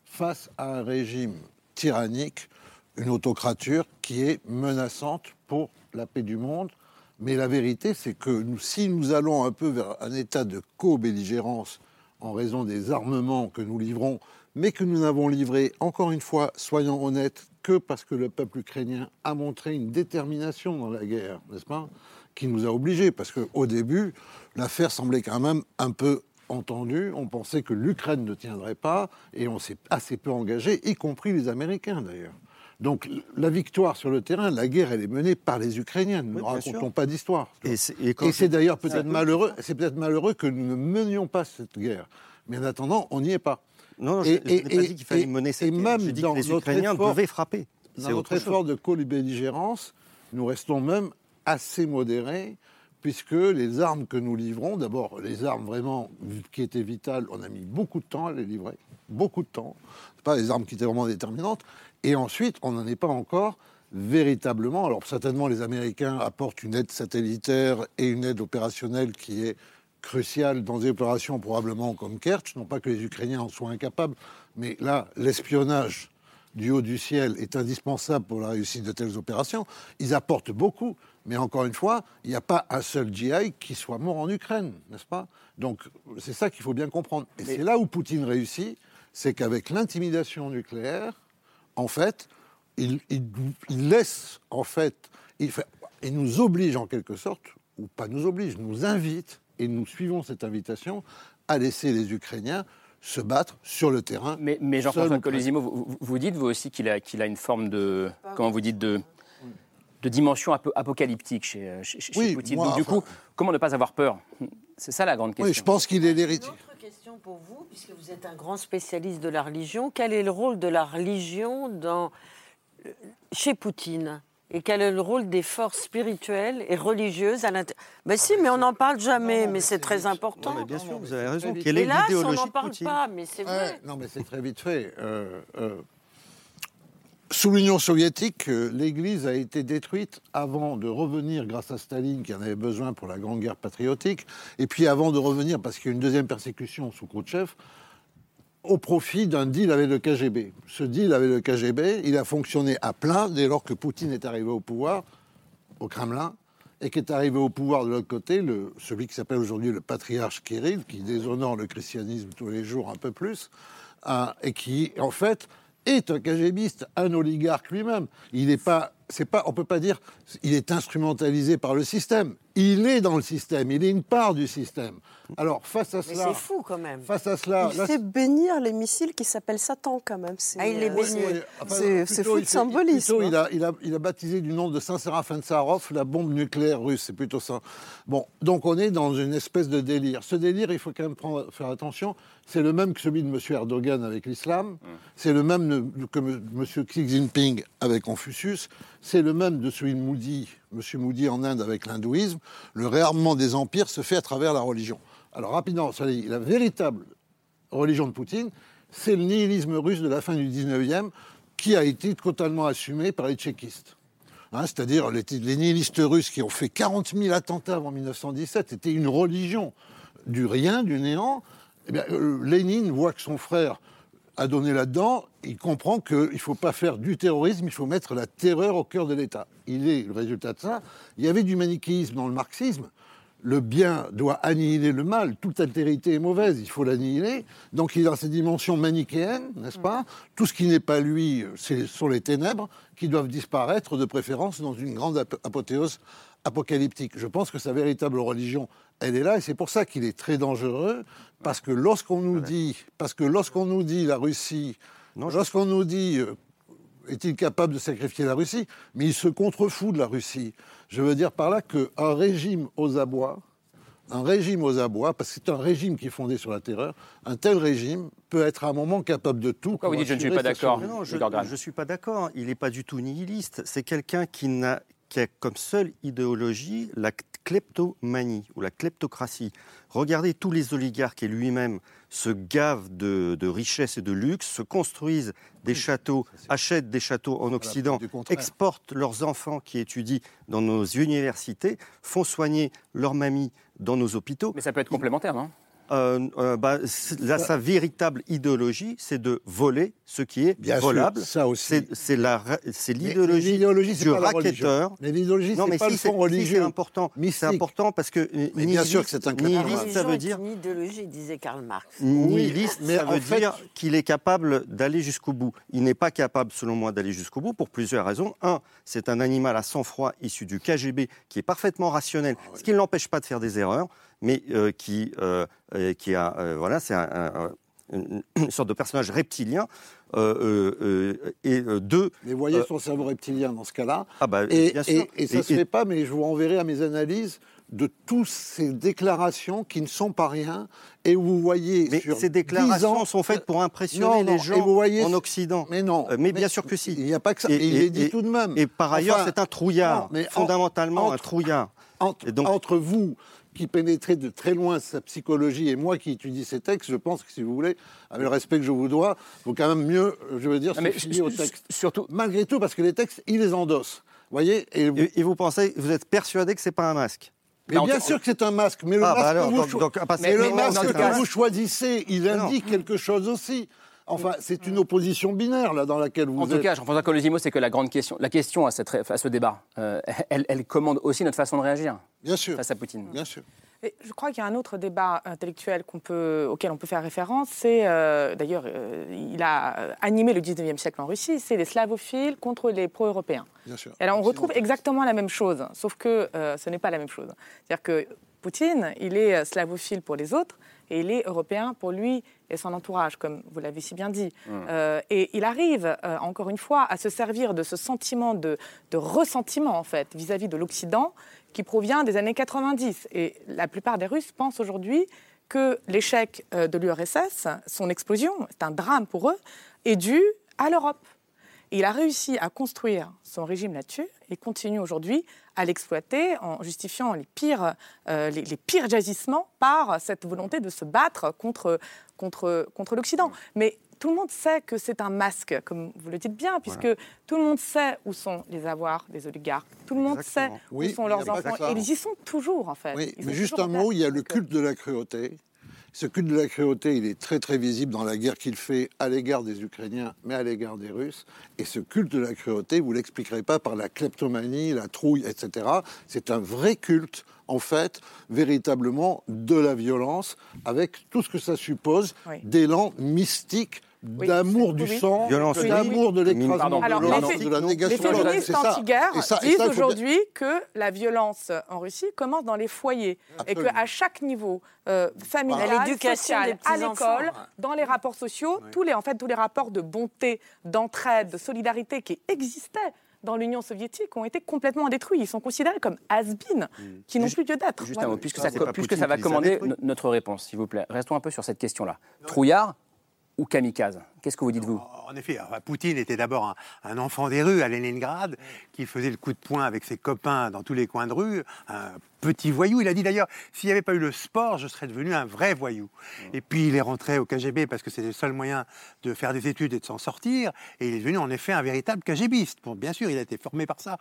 I: face à un régime tyrannique, une autocrature qui est menaçante pour la paix du monde. Mais la vérité, c'est que nous, si nous allons un peu vers un état de co-belligérance en raison des armements que nous livrons, mais que nous n'avons livré, encore une fois, soyons honnêtes, que parce que le peuple ukrainien a montré une détermination dans la guerre, n'est-ce pas Qui nous a obligés, parce qu'au début, l'affaire semblait quand même un peu entendue. On pensait que l'Ukraine ne tiendrait pas, et on s'est assez peu engagé, y compris les Américains d'ailleurs. Donc la victoire sur le terrain, la guerre, elle est menée par les Ukrainiens. Ne
K: Oui,
I: nous
K: bien
I: racontons
K: sûr.
I: pas d'histoire.
K: Et c'est je-
I: d'ailleurs peut-être malheureux, c'est peut-être malheureux que nous ne menions pas cette guerre. Mais en attendant, on n'y est pas.
K: Non, non, je,
I: Et-
K: je n'ai pas dit qu'il fallait
I: et-
K: mener cette
I: et
K: guerre.
I: même dans
K: que les Ukrainiens
I: effort-
K: devaient frapper.
I: Dans notre
K: chose.
I: effort de co-belligérance, nous restons même assez modérés, puisque les armes que nous livrons, d'abord les armes vraiment qui étaient vitales, on a mis beaucoup de temps à les livrer, beaucoup de temps. C'est pas les armes qui étaient vraiment déterminantes. Et ensuite, on n'en est pas encore véritablement, alors certainement les Américains apportent une aide satellitaire et une aide opérationnelle qui est cruciale dans des opérations probablement comme Kerch, non pas que les Ukrainiens en soient incapables, mais là, l'espionnage du haut du ciel est indispensable pour la réussite de telles opérations. Ils apportent beaucoup, mais encore une fois, il n'y a pas un seul GI qui soit mort en Ukraine, n'est-ce pas? Donc c'est ça qu'il faut bien comprendre. Et c'est là où Poutine réussit, c'est qu'avec l'intimidation nucléaire, en fait, il, laisse, en fait, il, fait, il nous oblige en quelque sorte, ou pas nous oblige, nous invite, et nous suivons cette invitation, à laisser les Ukrainiens se battre sur le terrain.
A: Mais, mais Jean-François Colosimo, vous, vous, dites vous aussi qu'il a, qu'il a une forme de, comment vous dites, de, de dimension un peu apocalyptique chez, chez,
I: oui,
A: Poutine.
I: Moi,
A: Donc, du coup, comment ne pas avoir peur? C'est ça la grande question.
I: Oui, je pense qu'il est l'héritier.
M: Autre question pour vous, puisque vous êtes un grand spécialiste de la religion. Quel est le rôle de la religion dans, chez Poutine? Et quel est le rôle des forces spirituelles et religieuses à l'intérieur? Ben si, mais on n'en parle jamais, mais c'est très important.
K: Non, mais bien sûr, vous avez raison.
M: Et
K: Quelle est
M: là, on n'en parle
K: Poutine?
M: pas, mais c'est vrai.
I: Ouais, non, mais c'est très vite fait. Euh, euh, sous l'Union soviétique, euh, l'Église a été détruite avant de revenir, grâce à Staline qui en avait besoin pour la Grande Guerre patriotique, et puis avant de revenir, parce qu'il y a une deuxième persécution sous Khrouchtchev, au profit d'un deal avec le KGB. Ce deal avec le KGB, il a fonctionné à plein dès lors que Poutine est arrivé au pouvoir, au Kremlin, et qu'est arrivé au pouvoir de l'autre côté, celui qui s'appelle aujourd'hui le patriarche Kirill, qui déshonore le christianisme tous les jours un peu plus, hein, et qui, en fait, est un KGBiste, un oligarque lui-même. Il n'est pas, c'est pas, on peut pas dire, il est instrumentalisé par le système. Il est dans le système, il est une part du système. Alors face à
M: Mais
I: cela,
M: c'est fou quand même.
I: face à cela,
G: Il
I: là,
G: fait bénir les missiles qui s'appellent Satan quand même. C'est,
M: Ah, il les
G: euh,
M: bénit.
G: c'est-
I: enfin,
G: c'est fou de symbolisme.
I: plutôt, il,
G: hein.
I: a, il, a, il a baptisé du nom de Saint Séraphin Tsarov la bombe nucléaire russe, c'est plutôt ça. Bon, donc on est dans une espèce de délire. Ce délire, il faut quand même prendre, faire attention, c'est le même que celui de M. Erdogan avec l'islam, c'est le même de- que M. Xi Jinping avec Confucius, c'est le même de celui de Moody, M. Moody en Inde avec l'hindouisme. Le réarmement des empires se fait à travers la religion. Alors rapidement, ça la véritable religion de Poutine, c'est le nihilisme russe de la fin du 19e qui a été totalement assumé par les tchéquistes. Hein, C'est-à-dire les, les nihilistes russes qui ont fait 40 000 attentats avant 1917, c'était une religion du rien, du néant. Eh euh, Lénine voit que son frère a donné là-dedans, il comprend qu'il ne faut pas faire du terrorisme, il faut mettre la terreur au cœur de l'État. Il est le résultat de ça. Il y avait du manichéisme dans le marxisme. Le bien doit annihiler le mal. Toute altérité est mauvaise, il faut l'annihiler. Donc il a ces dimensions manichéennes, n'est-ce pas? Tout ce qui n'est pas lui, c'est sont les ténèbres qui doivent disparaître, de préférence dans une grande ap- apothéose apocalyptique. Je pense que sa véritable religion, elle est là, et c'est pour ça qu'il est très dangereux, parce que lorsqu'on nous dit, parce que lorsqu'on nous dit la Russie, lorsqu'on nous dit euh, est-il capable de sacrifier la Russie Mais il se contrefout de la Russie. Je veux dire par là qu'un régime aux abois, un régime aux abois, parce que c'est un régime qui est fondé sur la terreur, un tel régime peut être à un moment capable de tout.
A: Pourquoi vous dites je ne suis pas d'accord.
K: Non, je ne suis pas d'accord. Il n'est pas du tout nihiliste. C'est quelqu'un qui, n'a- qui a comme seule idéologie la kleptomanie ou la kleptocratie. Regardez tous les oligarques et lui-même se gavent de, de richesses et de luxe, se construisent des châteaux, achètent des châteaux en Occident, exportent leurs enfants qui étudient dans nos universités, font soigner leurs mamies dans nos hôpitaux.
A: Mais ça peut être complémentaire, non?
K: Euh, euh, bah, là, sa véritable idéologie, c'est de voler ce qui est
I: Bien sûr,
K: volable.
I: ça aussi.
K: C'est- l'idéologie du
I: pas
K: racketteur.
I: Mais l'idéologie,
K: Non,
I: c'est
K: mais
I: pas
K: si,
I: le
K: si, c'est important. C'est important parce que euh,
I: Mais bien sûr que c'est un
K: nihiliste, ça veut dire
M: une idéologie, disait Karl Marx.
K: Nihiliste,
I: mais
K: ça veut
I: fait-
K: dire qu'il est capable d'aller jusqu'au bout. Il n'est pas capable, selon moi, d'aller jusqu'au bout pour plusieurs raisons. Un, c'est un animal à sang-froid issu du KGB qui est parfaitement rationnel,
I: Ah
K: ce qui ne l'empêche pas de faire des erreurs, mais euh, qui, euh, qui a, euh, voilà, c'est un- un- une, une sorte de personnage reptilien. Et deux,
I: Mais voyez son cerveau reptilien dans ce cas-là.
K: ah bah,
I: Et,
K: bien sûr.
I: et- et ça ne se fait pas, mais je vous renverrai à mes analyses de toutes ces déclarations qui ne sont pas rien. Et vous voyez
K: mais
I: sur
K: ces
I: 10
K: déclarations
I: ans-
K: sont faites pour impressionner
I: Non, non,
K: les gens
I: vous voyez-
K: en Occident.
I: Mais non.
K: Mais bien sûr que si.
I: Il n'y a pas que ça.
K: Et-
I: Et, il est dit
K: et-
I: tout de même.
K: Et par ailleurs,
I: Enfin,
K: c'est un trouillard,
I: non, mais en-
K: fondamentalement un trouillard.
I: Entre,
K: Et donc-
I: entre vous qui pénétrait de très loin sa psychologie, et moi qui étudie ces textes, je pense que si vous voulez, avec le respect que je vous dois, il faut quand même mieux, je veux dire, se fier aux textes.
A: Surtout,
I: Malgré tout, parce que les textes, ils les endossent. voyez et,
K: Et, et vous pensez, vous êtes persuadé que c'est pas un masque?
I: Mais
A: Bah, en
I: bien sûr que c'est un masque, mais le
K: Ah, bah
I: masque,
K: alors,
I: que, vous
K: donc-
I: cho-
K: donc, parce-
I: mais
A: mais-
I: le
A: mais-
I: masque
A: mais en tout
I: que
A: cas-
I: vous choisissez, il
K: non.
I: indique quelque chose aussi. Enfin, c'est une opposition binaire là dans laquelle vous
A: En tout
I: êtes.
A: cas, Jean-François Colosimo, c'est que la grande question, la question à, cette à ce débat, euh, elle, elle commande aussi notre façon de réagir
I: Bien sûr,
A: face à Poutine.
I: bien sûr.
J: Et je crois qu'il y a un autre débat intellectuel peut, auquel on peut faire référence. C'est, euh, d'ailleurs, euh, il a animé le 19e siècle en Russie, c'est les slavophiles contre les pro-européens.
I: Bien sûr.
J: Et alors, on retrouve exactement la même chose, sauf que euh, ce n'est pas la même chose. C'est-à-dire que Poutine, il est slavophile pour les autres et il est européen pour lui et son entourage, comme vous l'avez si bien dit. Euh, et il arrive, euh, encore une fois, à se servir de ce sentiment de, de ressentiment, en fait, vis-à-vis de l'Occident, qui provient des années 90. Et la plupart des Russes pensent aujourd'hui que l'échec euh, de l'URSS, son explosion, c'est un drame pour eux, est dû à l'Europe. Et il a réussi à construire son régime là-dessus et continue aujourd'hui à l'exploiter en justifiant les pires, euh, les, les pires par cette volonté de se battre contre, contre, contre l'Occident. Mais tout le monde sait que c'est un masque, comme vous le dites bien, puisque tout le monde sait où sont les avoirs des oligarques. Tout le monde
K: Exactement.
J: sait
I: Oui,
J: où sont leurs enfants. Et ils y sont toujours, en fait.
I: Oui, mais juste un mot, il y a le culte de la cruauté. Ce culte de la cruauté, il est très très visible dans la guerre qu'il fait à l'égard des Ukrainiens, mais à l'égard des Russes. Et ce culte de la cruauté, vous l'expliquerez pas par la kleptomanie, la trouille, etc. C'est un vrai culte, en fait, véritablement de la violence, avec tout ce que ça suppose
J: Oui.
I: d'élan mystique, d'amour du
J: oui,
I: sang, d'amour de l'écrasement. De de la
J: Les
I: négation
J: féministes anti-guerre disent aujourd'hui que la violence en Russie commence dans les foyers et qu'à chaque niveau euh, familial,
M: À l'éducation
J: social, à l'école, dans les rapports sociaux, tous les en fait tous les rapports de bonté, d'entraide, de solidarité qui existaient dans l'Union soviétique ont été complètement détruits. Ils sont considérés comme has-been, qui n'ont plus lieu d'être.
A: Juste
J: Voilà.
A: un mot, puisque
K: Ça,
A: ça, va commander notre réponse, s'il vous plaît. Restons un peu sur cette question-là. Trouillard ou kamikaze Qu'est-ce que vous dites, vous
H: En effet, Poutine était d'abord un, un enfant des rues à Leningrad, qui faisait le coup de poing avec ses copains dans tous les coins de rue, un petit voyou. Il a dit d'ailleurs, s'il n'y avait pas eu le sport, je serais devenu un vrai voyou. Et puis il est rentré au KGB parce que c'était le seul moyen de faire des études et de s'en sortir. Et il est devenu en effet un véritable KGBiste. Bon, bien sûr, il a été formé par ça.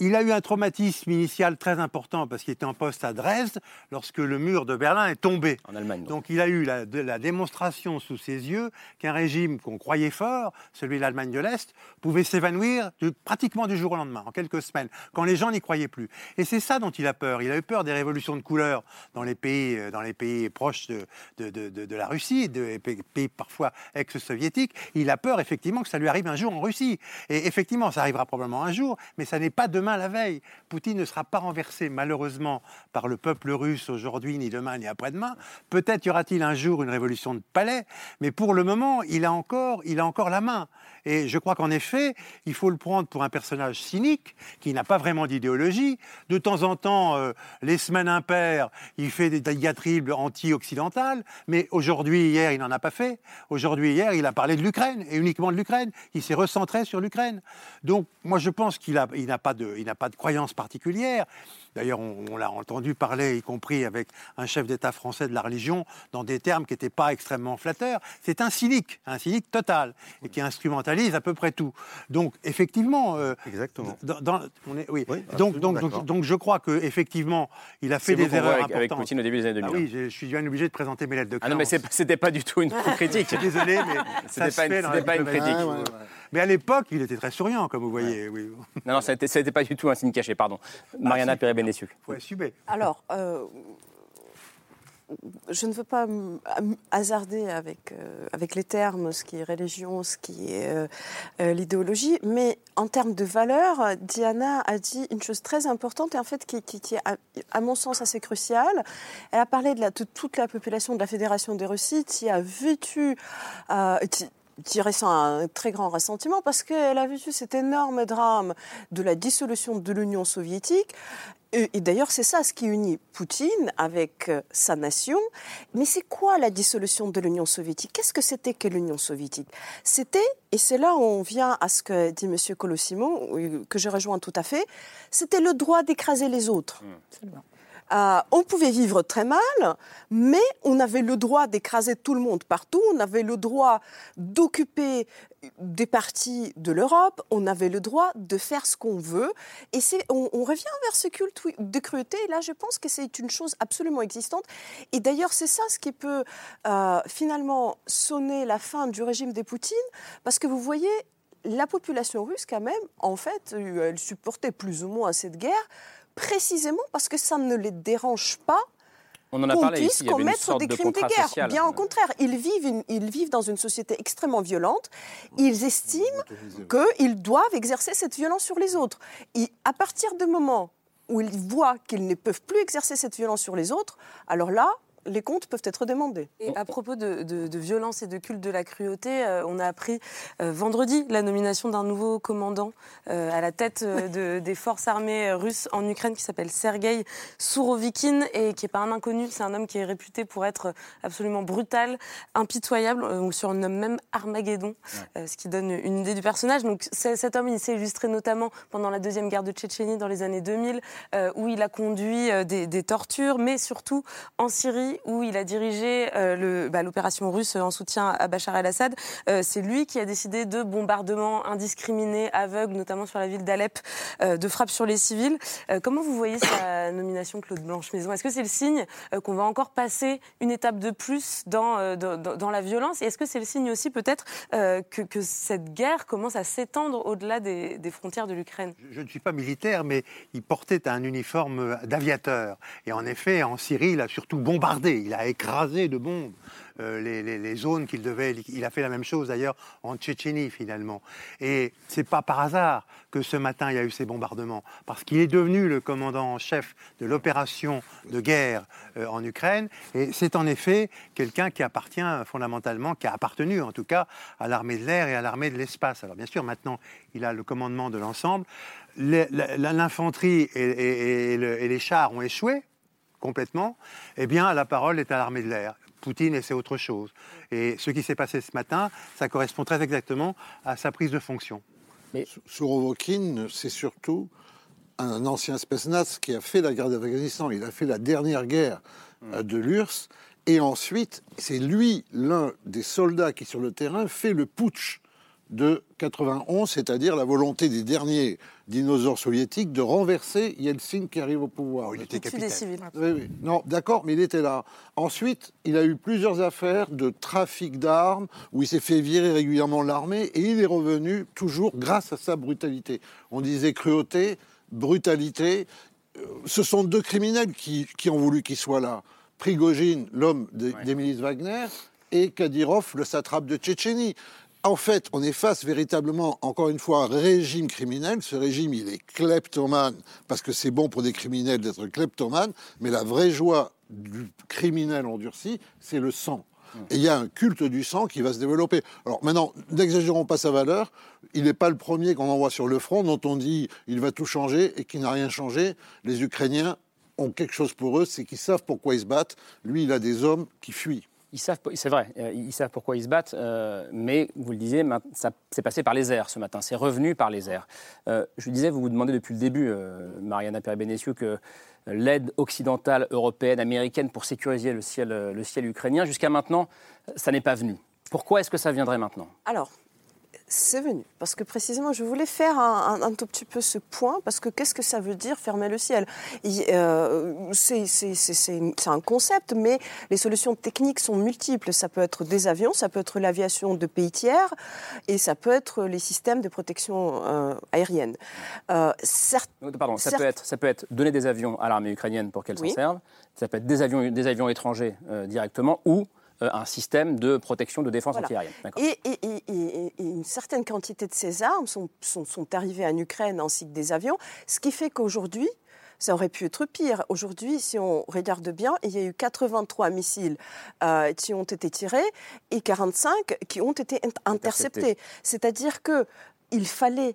H: Il a eu un traumatisme initial très important parce qu'il était en poste à Dresde lorsque le mur de Berlin est tombé.
A: En Allemagne. donc.
H: Donc il a eu la, de- la démonstration sous ses yeux qu'un régime qu'on croyait fort, celui de l'Allemagne de l'Est, pouvait s'évanouir pratiquement du jour au lendemain, en quelques semaines, quand les gens n'y croyaient plus. Et c'est ça dont il a peur. Il a eu peur des révolutions de couleur dans les pays, euh, dans les pays proches de, de- de- de- la Russie, de pays, pays parfois ex-soviétiques. Il a peur effectivement que ça lui arrive un jour en Russie. Et effectivement, ça arrivera probablement un jour, mais ça n'est pas demain la veille. Poutine ne sera pas renversé malheureusement par le peuple russe aujourd'hui, ni demain, ni après-demain. Peut-être y aura-t-il un jour une révolution de palais, mais pour le moment, il a encore, il a encore la main. Et je crois qu'en effet, il faut le prendre pour un personnage cynique qui n'a pas vraiment d'idéologie. De temps en temps, euh, les semaines impaires, il fait des diatribes anti-occidentales, mais aujourd'hui, hier, il n'en a pas fait. Aujourd'hui, hier, il a parlé de l'Ukraine et uniquement de l'Ukraine. Il s'est recentré sur l'Ukraine. Donc, moi, je pense qu'il n'a pas de, pas de croyance particulière. D'ailleurs, on, on l'a entendu parler, y compris avec un chef d'État français de la religion, dans des termes qui n'étaient pas extrêmement flatteurs. C'est un cynique, un cynique total, et qui instrumentalise à peu près tout. Donc, effectivement, euh,
K: Exactement.
H: dans- dans- on est, oui.
K: Oui,
H: donc, donc, donc, donc, je crois que effectivement, il a fait des erreurs
A: avec, avec
H: importantes.
A: Poutine au début des années
H: Ah
A: 2000.
H: oui, je, je suis bien obligé de présenter mes lettres de
A: Ah non, mais
H: créance.
A: c'était pas du tout une [LAUGHS] critique.
H: Je suis désolé, mais ça
A: pas une- pas une critique.
I: Ouais, ouais, ouais.
H: Mais à l'époque, il était très souriant, comme vous voyez. Oui.
A: Non, non, ça n'était pas du tout un signe caché, pardon. Mariana
H: si. Faut assumer.
G: Alors, euh, je ne veux pas hasarder avec, euh, avec les termes, ce qui est religion, ce qui est euh, l'idéologie, mais en termes de valeurs, Diana a dit une chose très importante et en fait qui, qui- qui est, à, à mon sens, assez cruciale. Elle a parlé de, la, de toute la population de la Fédération de Russie qui a vécu... euh, qui- qui ressent un très grand ressentiment parce qu'elle a vécu cet énorme drame de la dissolution de l'Union soviétique et, et d'ailleurs, c'est ça ce qui unit Poutine avec euh, sa nation. Mais c'est quoi la dissolution de l'Union soviétique? Qu'est-ce que c'était que l'Union soviétique? C'était, et c'est là où on vient à ce que dit M. Colosimo, euh, que je rejoins tout à fait, c'était le droit d'écraser les autres.
J: Absolument.
G: Euh, on pouvait vivre très mal, mais on avait le droit d'écraser tout le monde partout, on avait le droit d'occuper des parties de l'Europe, on avait le droit de faire ce qu'on veut. Et on, revient vers ce culte de cruauté. Et là, je pense que c'est une chose absolument existante. Et d'ailleurs, c'est ça ce qui peut euh, finalement sonner la fin du régime des Poutine, parce que vous voyez, la population russe, quand même, en fait, elle supportait plus ou moins cette guerre, précisément parce que ça ne les dérange pas
A: on en a parlé ici,
G: commettre des crimes de, guerre. Bien au contraire, ils vivent, ils vivent dans une société extrêmement violente. Ils estiment qu'ils doivent exercer cette violence sur les autres. Et à partir du moment où ils voient qu'ils ne peuvent plus exercer cette violence sur les autres, alors là, les comptes peuvent être demandés.
L: Et à propos de, violence et de culte de la cruauté, euh, on a appris euh, vendredi la nomination d'un nouveau commandant euh, à la tête des forces armées russes en Ukraine qui s'appelle Sergei Sourovikine et qui n'est pas un inconnu. C'est un homme qui est réputé pour être absolument brutal, impitoyable. On surnomme même Armageddon, ce qui donne une idée du personnage. Donc cet homme, il s'est illustré notamment pendant la deuxième guerre de Tchétchénie dans les années 2000, où il a conduit des tortures, mais surtout en Syrie où il a dirigé euh, bah, l'opération russe en soutien à Bachar el-Assad. Euh, c'est lui qui a décidé de bombardements indiscriminés, aveugles, notamment sur la ville d'Alep, euh, de frappes sur les civils. comment vous voyez sa nomination, Claude Blanche-Maison? Est-ce que c'est le signe qu'on va encore passer une étape de plus dans, la violence? Et est-ce que c'est le signe aussi peut-être que, cette guerre commence à s'étendre au-delà des, des, frontières de l'Ukraine?
H: Je, je ne suis pas militaire, mais il portait un uniforme d'aviateur. Et en effet, en Syrie, il a surtout bombardé il a écrasé de bombes euh, les, zones qu'il devait. Il a fait la même chose d'ailleurs en Tchétchénie finalement. Et c'est pas par hasard que ce matin il y a eu ces bombardements, parce qu'il est devenu le commandant en chef de l'opération de guerre euh, en Ukraine. Et c'est en effet quelqu'un qui appartient fondamentalement, qui a appartenu en tout cas à l'armée de l'air et à l'armée de l'espace. Alors bien sûr, maintenant il a le commandement de l'ensemble. L'infanterie et les chars ont échoué, complètement, eh bien, la parole est à l'armée de l'air. Poutine, et c'est autre chose. Et ce qui s'est passé ce matin, ça correspond très exactement à sa prise de fonction.
I: Mais... Sourovokin, c'est surtout un ancien Spetsnaz qui a fait la guerre d'Afghanistan. Il a fait la dernière guerre euh, de l'URSS. Et ensuite, c'est lui, l'un des soldats qui, sur le terrain, fait le putsch de 91, c'est-à-dire la volonté des derniers dinosaures soviétiques de renverser Yeltsin qui arrive au pouvoir.
H: Oh, il était capitaine.
I: Oui, oui. Non, d'accord, mais il était là. Ensuite, il a eu plusieurs affaires de trafic d'armes où il s'est fait virer régulièrement l'armée et il est revenu toujours grâce à sa brutalité. On disait cruauté, brutalité. Euh, ce sont deux criminels qui, ont voulu qu'il soit là. Prigogine, l'homme des milices Wagner, et Kadyrov, le satrape de Tchétchénie en fait, on est face véritablement, encore une fois, à un régime criminel. Ce régime, il est kleptomane, parce que c'est bon pour des criminels d'être kleptomane, mais la vraie joie du criminel endurci, c'est le sang. Et il y a un culte du sang qui va se développer. Alors maintenant, n'exagérons pas sa valeur. Il n'est pas le premier qu'on envoie sur le front, dont on dit il va tout changer et qui n'a rien changé. Les Ukrainiens ont quelque chose pour eux, c'est qu'ils savent pourquoi ils se battent. Lui, il a des hommes qui fuient
A: c'est vrai, euh, ils savent pourquoi ils se battent, euh, mais vous le disiez, ça s'est passé par les airs ce matin, c'est revenu par les airs. Euh, je disais, vous vous demandez depuis le début, Mariana Peribénessiou, que l'aide occidentale, européenne, américaine pour sécuriser le ciel, le ciel ukrainien, jusqu'à maintenant, ça n'est pas venu. Pourquoi est-ce que ça viendrait maintenant?
G: Alors, c'est venu. Parce que précisément, je voulais faire un, tout petit peu ce point, parce que qu'est-ce que ça veut dire fermer le ciel? Euh, C'est un concept, mais les solutions techniques sont multiples. Ça peut être des avions, ça peut être l'aviation de pays tiers, et ça peut être les systèmes de protection euh, aérienne.
A: Euh, Pardon, ça, peut être, ça peut être donner des avions à l'armée ukrainienne pour qu'elle s'en serve, ça peut être des avions, des avions étrangers directement, ou un système de protection de défense antiaérienne.
G: Et, et, une certaine quantité de ces armes sont, sont, arrivées en Ukraine ainsi que des avions, ce qui fait qu'aujourd'hui, ça aurait pu être pire. Aujourd'hui, si on regarde bien, il y a eu 83 missiles euh, qui ont été tirés et 45 qui ont été interceptés. C'est-à-dire qu'il fallait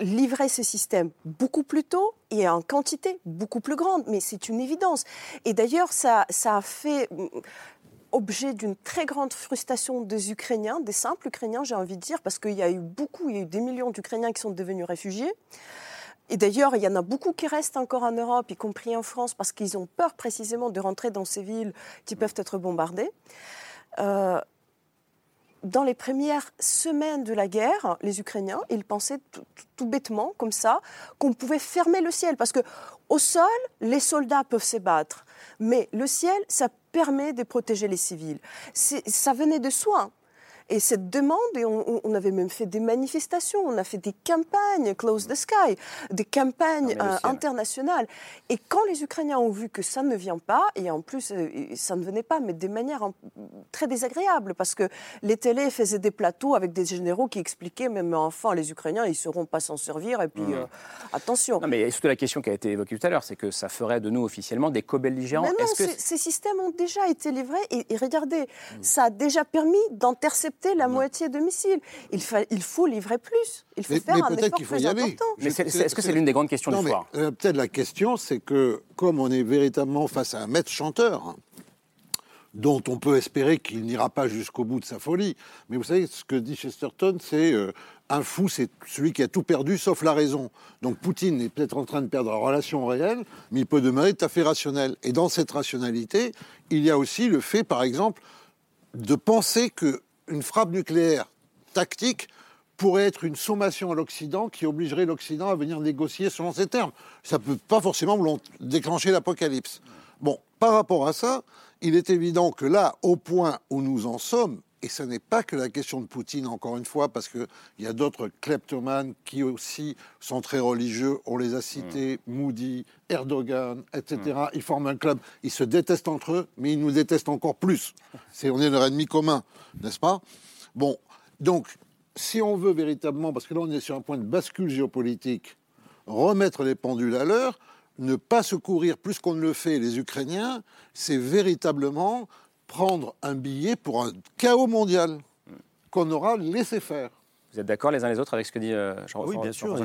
G: livrer ce système beaucoup plus tôt et en quantité beaucoup plus grande. Mais c'est une évidence. Et d'ailleurs, ça, ça a fait objet d'une très grande frustration des Ukrainiens, des simples Ukrainiens, j'ai envie de dire, parce qu'il y a eu beaucoup, il y a eu des millions d'Ukrainiens qui sont devenus réfugiés. Et d'ailleurs, il y en a beaucoup qui restent encore en Europe, y compris en France, parce qu'ils ont peur précisément de rentrer dans ces villes qui peuvent être bombardées. Euh, dans les premières semaines de la guerre, les Ukrainiens, ils pensaient tout, bêtement, comme ça, qu'on pouvait fermer le ciel. Parce que au sol, les soldats peuvent se battre. Mais le ciel, ça permet de protéger les civils. Ça venait de soi. Et cette demande, et on, avait même fait des manifestations, on a fait des campagnes, Close the Sky, des campagnes euh, internationales. Et quand les Ukrainiens ont vu que ça ne vient pas, et en plus, euh, ça ne venait pas, mais de manière très désagréable, parce que les télés faisaient des plateaux avec des généraux qui expliquaient, même enfin, les Ukrainiens, ils ne sauront pas s'en servir, et puis mmh. euh, attention.
A: Non, mais surtout la question qui a été évoquée tout à l'heure, c'est que ça ferait de nous officiellement des co-belligérants.
G: Non, que... ces systèmes ont déjà été livrés, et, regardez, mmh. ça a déjà permis d'intercepter la moitié de missiles. Il, il faut livrer plus. Il faut faire un effort plus important.
A: Mais est-ce que c'est l'une des grandes questions du soir?
I: euh, Peut-être la question, c'est que comme on est véritablement face à un maître chanteur, hein, dont on peut espérer qu'il n'ira pas jusqu'au bout de sa folie. Mais vous savez, ce que dit Chesterton, c'est euh, un fou, c'est celui qui a tout perdu sauf la raison. Donc Poutine est peut-être en train de perdre la relation réelle, mais il peut demeurer tout à fait rationnel. Et dans cette rationalité, il y a aussi le fait, par exemple, de penser que une frappe nucléaire tactique pourrait être une sommation à l'Occident qui obligerait l'Occident à venir négocier selon ces termes. Ça ne peut pas forcément déclencher l'apocalypse. Bon, par rapport à ça, il est évident que là, au point où nous en sommes, et ce n'est pas que la question de Poutine, encore une fois, parce qu'il y a d'autres kleptomanes qui aussi sont très religieux. On les a cités, mm. Moody, Erdogan, etc. Mm. Ils forment un club. Ils se détestent entre eux, mais ils nous détestent encore plus. [LAUGHS] C'est, on est leur ennemi commun, n'est-ce pas? Bon, donc, si on veut véritablement, parce que là on est sur un point de bascule géopolitique, remettre les pendules à l'heure, ne pas secourir plus qu'on ne le fait les Ukrainiens, c'est véritablement prendre un billet pour un chaos mondial qu'on aura laissé faire.
A: Vous êtes d'accord les uns les autres avec ce que dit
K: euh, Jean Oui, bien sûr.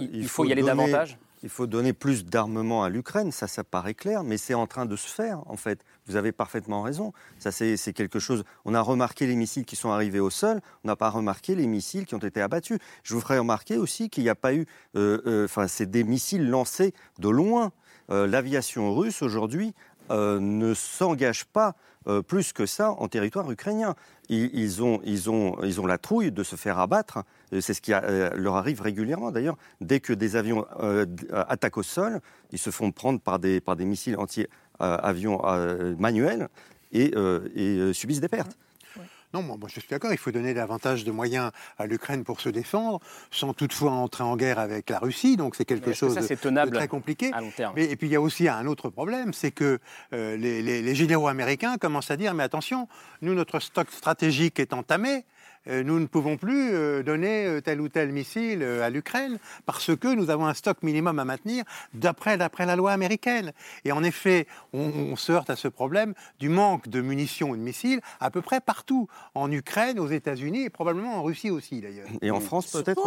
K: Il faut, y aller davantage? Il faut donner plus d'armement à l'Ukraine, ça, ça paraît clair, mais c'est en train de se faire, en fait. Vous avez parfaitement raison. Ça, c'est quelque chose. On a remarqué les missiles qui sont arrivés au sol, on n'a pas remarqué les missiles qui ont été abattus. Je vous ferai remarquer aussi qu'il n'y a pas eu. Euh, euh, enfin, c'est des missiles lancés de loin. L'aviation russe, aujourd'hui, ne s'engage pas euh, plus que ça en territoire ukrainien. Ils, ont, la trouille de se faire abattre. C'est ce qui euh, leur arrive régulièrement d'ailleurs. Dès que des avions euh, attaquent au sol, ils se font prendre par des, missiles anti-avions manuels et subissent des pertes.
H: Non, moi, je suis d'accord, il faut donner davantage de moyens à l'Ukraine pour se défendre, sans toutefois entrer en guerre avec la Russie, donc c'est quelque chose de, très compliqué.
A: À long terme?
H: et puis il y a aussi un autre problème, c'est que euh, les, les généraux américains commencent à dire, mais attention, nous, notre stock stratégique est entamé, nous ne pouvons plus euh, donner euh, tel ou tel missile à l'Ukraine parce que nous avons un stock minimum à maintenir d'après la loi américaine. Et en effet, on, se heurte à ce problème du manque de munitions et de missiles à peu près partout, en Ukraine, aux États-Unis et probablement en Russie aussi d'ailleurs.
K: Et en France peut-être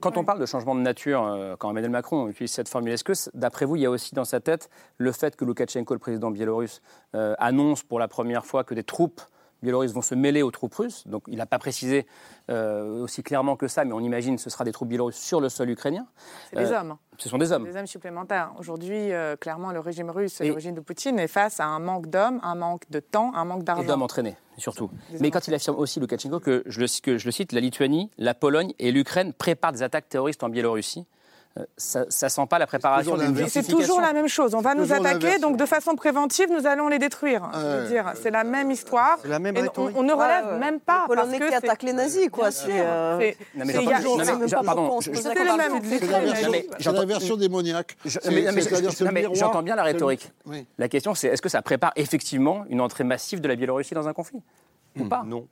A: Quand, on parle de changement de nature, quand Emmanuel Macron utilise cette formule, est-ce que d'après vous, il y a aussi dans sa tête le fait que Loukachenko, le président biélorusse, annonce pour la première fois que des troupes biélorusses vont se mêler aux troupes russes. Donc il n'a pas précisé euh, aussi clairement que ça, mais on imagine que ce sera des troupes biélorusses sur le sol ukrainien.
J: C'est des euh, hommes.
A: Ce sont des hommes.
J: Des hommes supplémentaires. Aujourd'hui, euh, clairement, le régime russe, et le régime de Poutine est face à un manque d'hommes, un manque de temps, un manque d'argent. Et
A: d'hommes entraînés, surtout. Mais quand il affirme aussi, Lukashenko, que je, le, que je le cite, la Lituanie, la Pologne et l'Ukraine préparent des attaques terroristes en Biélorussie, ça, ne sent pas la préparation d'une
J: C'est toujours la même chose. On va nous attaquer, donc de façon préventive, nous allons les détrier. dire, c'est la même histoire.
K: La même
J: on, ne relève même pas.
G: Les Polonais qui attaquent les nazis, quoi.
J: C'est euh, le.
I: C'est la version démoniaque.
A: J'entends bien la rhétorique. La question, c'est est-ce que ça prépare effectivement une entrée massive de la Biélorussie dans un conflit ou pas?
K: Non.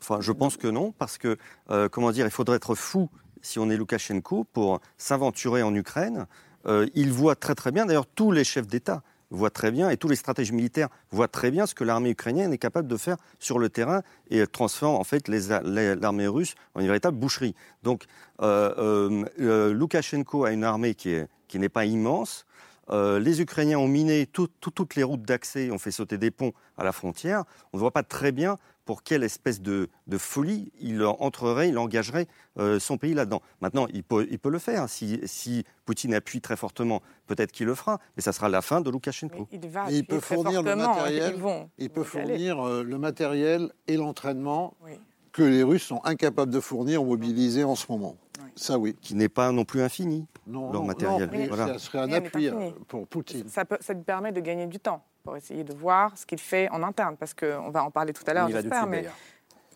K: Enfin, je pense que non, parce que, euh, comment dire, il faudrait être fou si on est Loukachenko, pour s'aventurer en Ukraine. Euh, il voit très très bien, d'ailleurs tous les chefs d'État voient très bien, et tous les stratèges militaires voient très bien ce que l'armée ukrainienne est capable de faire sur le terrain et transforme en fait l'armée russe en une véritable boucherie. Donc euh, euh, Loukachenko a une armée qui n'est pas immense. les Ukrainiens ont miné toutes les routes d'accès, ont fait sauter des ponts à la frontière. On ne voit pas très bien pour quelle espèce de, folie il entrerait, il engagerait euh, son pays là-dedans. Maintenant, il peut, il peut le faire. Si, si Poutine appuie très fortement, peut-être qu'il le fera, mais ça sera la fin de Loukachenko.
I: il, peut fournir le matériel, il peut fournir le matériel et l'entraînement que les Russes sont incapables de fournir ou mobiliser en ce moment. Ça, oui.
K: Qui n'est pas non plus infini,
I: non,
K: leur matériel.
I: Ça serait un appui euh, pour Poutine.
J: Ça, peut, ça lui permet de gagner du temps pour essayer de voir ce qu'il fait en interne, parce qu'on va en parler tout à l'heure, j'espère, mais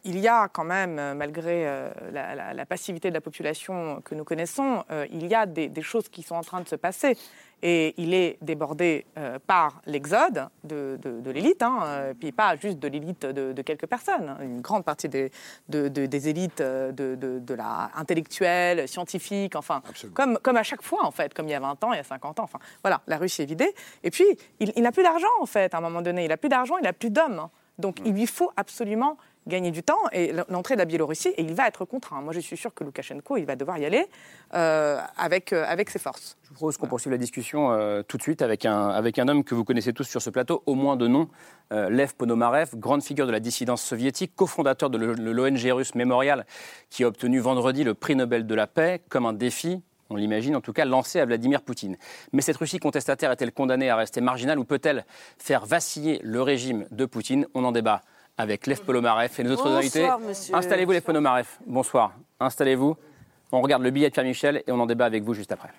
J: il y a quand même, euh, malgré euh, la, passivité de la population que nous connaissons, euh, il y a des, choses qui sont en train de se passer. Et il est débordé par l'exode de, l'élite, hein, puis pas juste de l'élite de, quelques personnes. Une grande partie des, des élites de, la intellectuelle, scientifique, enfin, comme, comme à chaque fois, en fait, comme il y a 20 ans, il y a 50 ans. Enfin, voilà, la Russie est vidée. Et puis, il, n'a plus d'argent, en fait, à un moment donné. Il n'a plus d'argent, il n'a plus d'hommes. Donc, il lui faut absolument gagner du temps et l'entrée de la Biélorussie, et il va être contraint. Moi, je suis sûr que Loukachenko, il va devoir y aller euh, avec, euh, avec ses forces.
A: Je vous propose qu'on poursuive la discussion euh, tout de suite avec un, avec un homme que vous connaissez tous sur ce plateau, au moins de nom, Lev Ponomarev, grande figure de la dissidence soviétique, cofondateur de l'ONG russe Memorial, qui a obtenu vendredi le prix Nobel de la paix comme un défi on l'imagine en tout cas, lancé à Vladimir Poutine. Mais cette Russie contestataire est-elle condamnée à rester marginale ou peut-elle faire vaciller le régime de Poutine? On en débat avec Lev Polomarev et nos autres invités. Installez-vous, Lev Polomarev. Bonsoir. Installez-vous. On regarde le billet de Pierre Michel et on en débat avec vous juste après.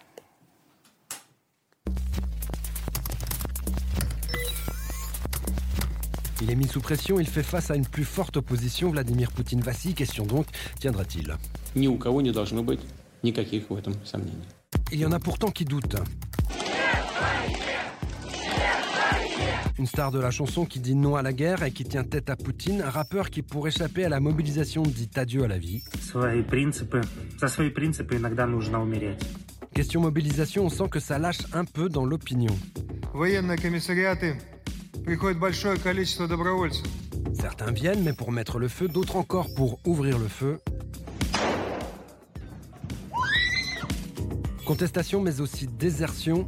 N: Il est mis sous pression, il fait face à une plus forte opposition. Vladimir Poutine Vassi, question donc, tiendra-t-il? Il y en a pourtant qui doutent. Une star de la chanson qui dit non à la guerre et qui tient tête à Poutine, un rappeur qui, pour échapper à la mobilisation, dit adieu à la vie. Question mobilisation, on sent que ça lâche un peu dans l'opinion. Certains viennent, mais pour mettre le feu, d'autres encore pour ouvrir le feu. Contestation, mais aussi désertion.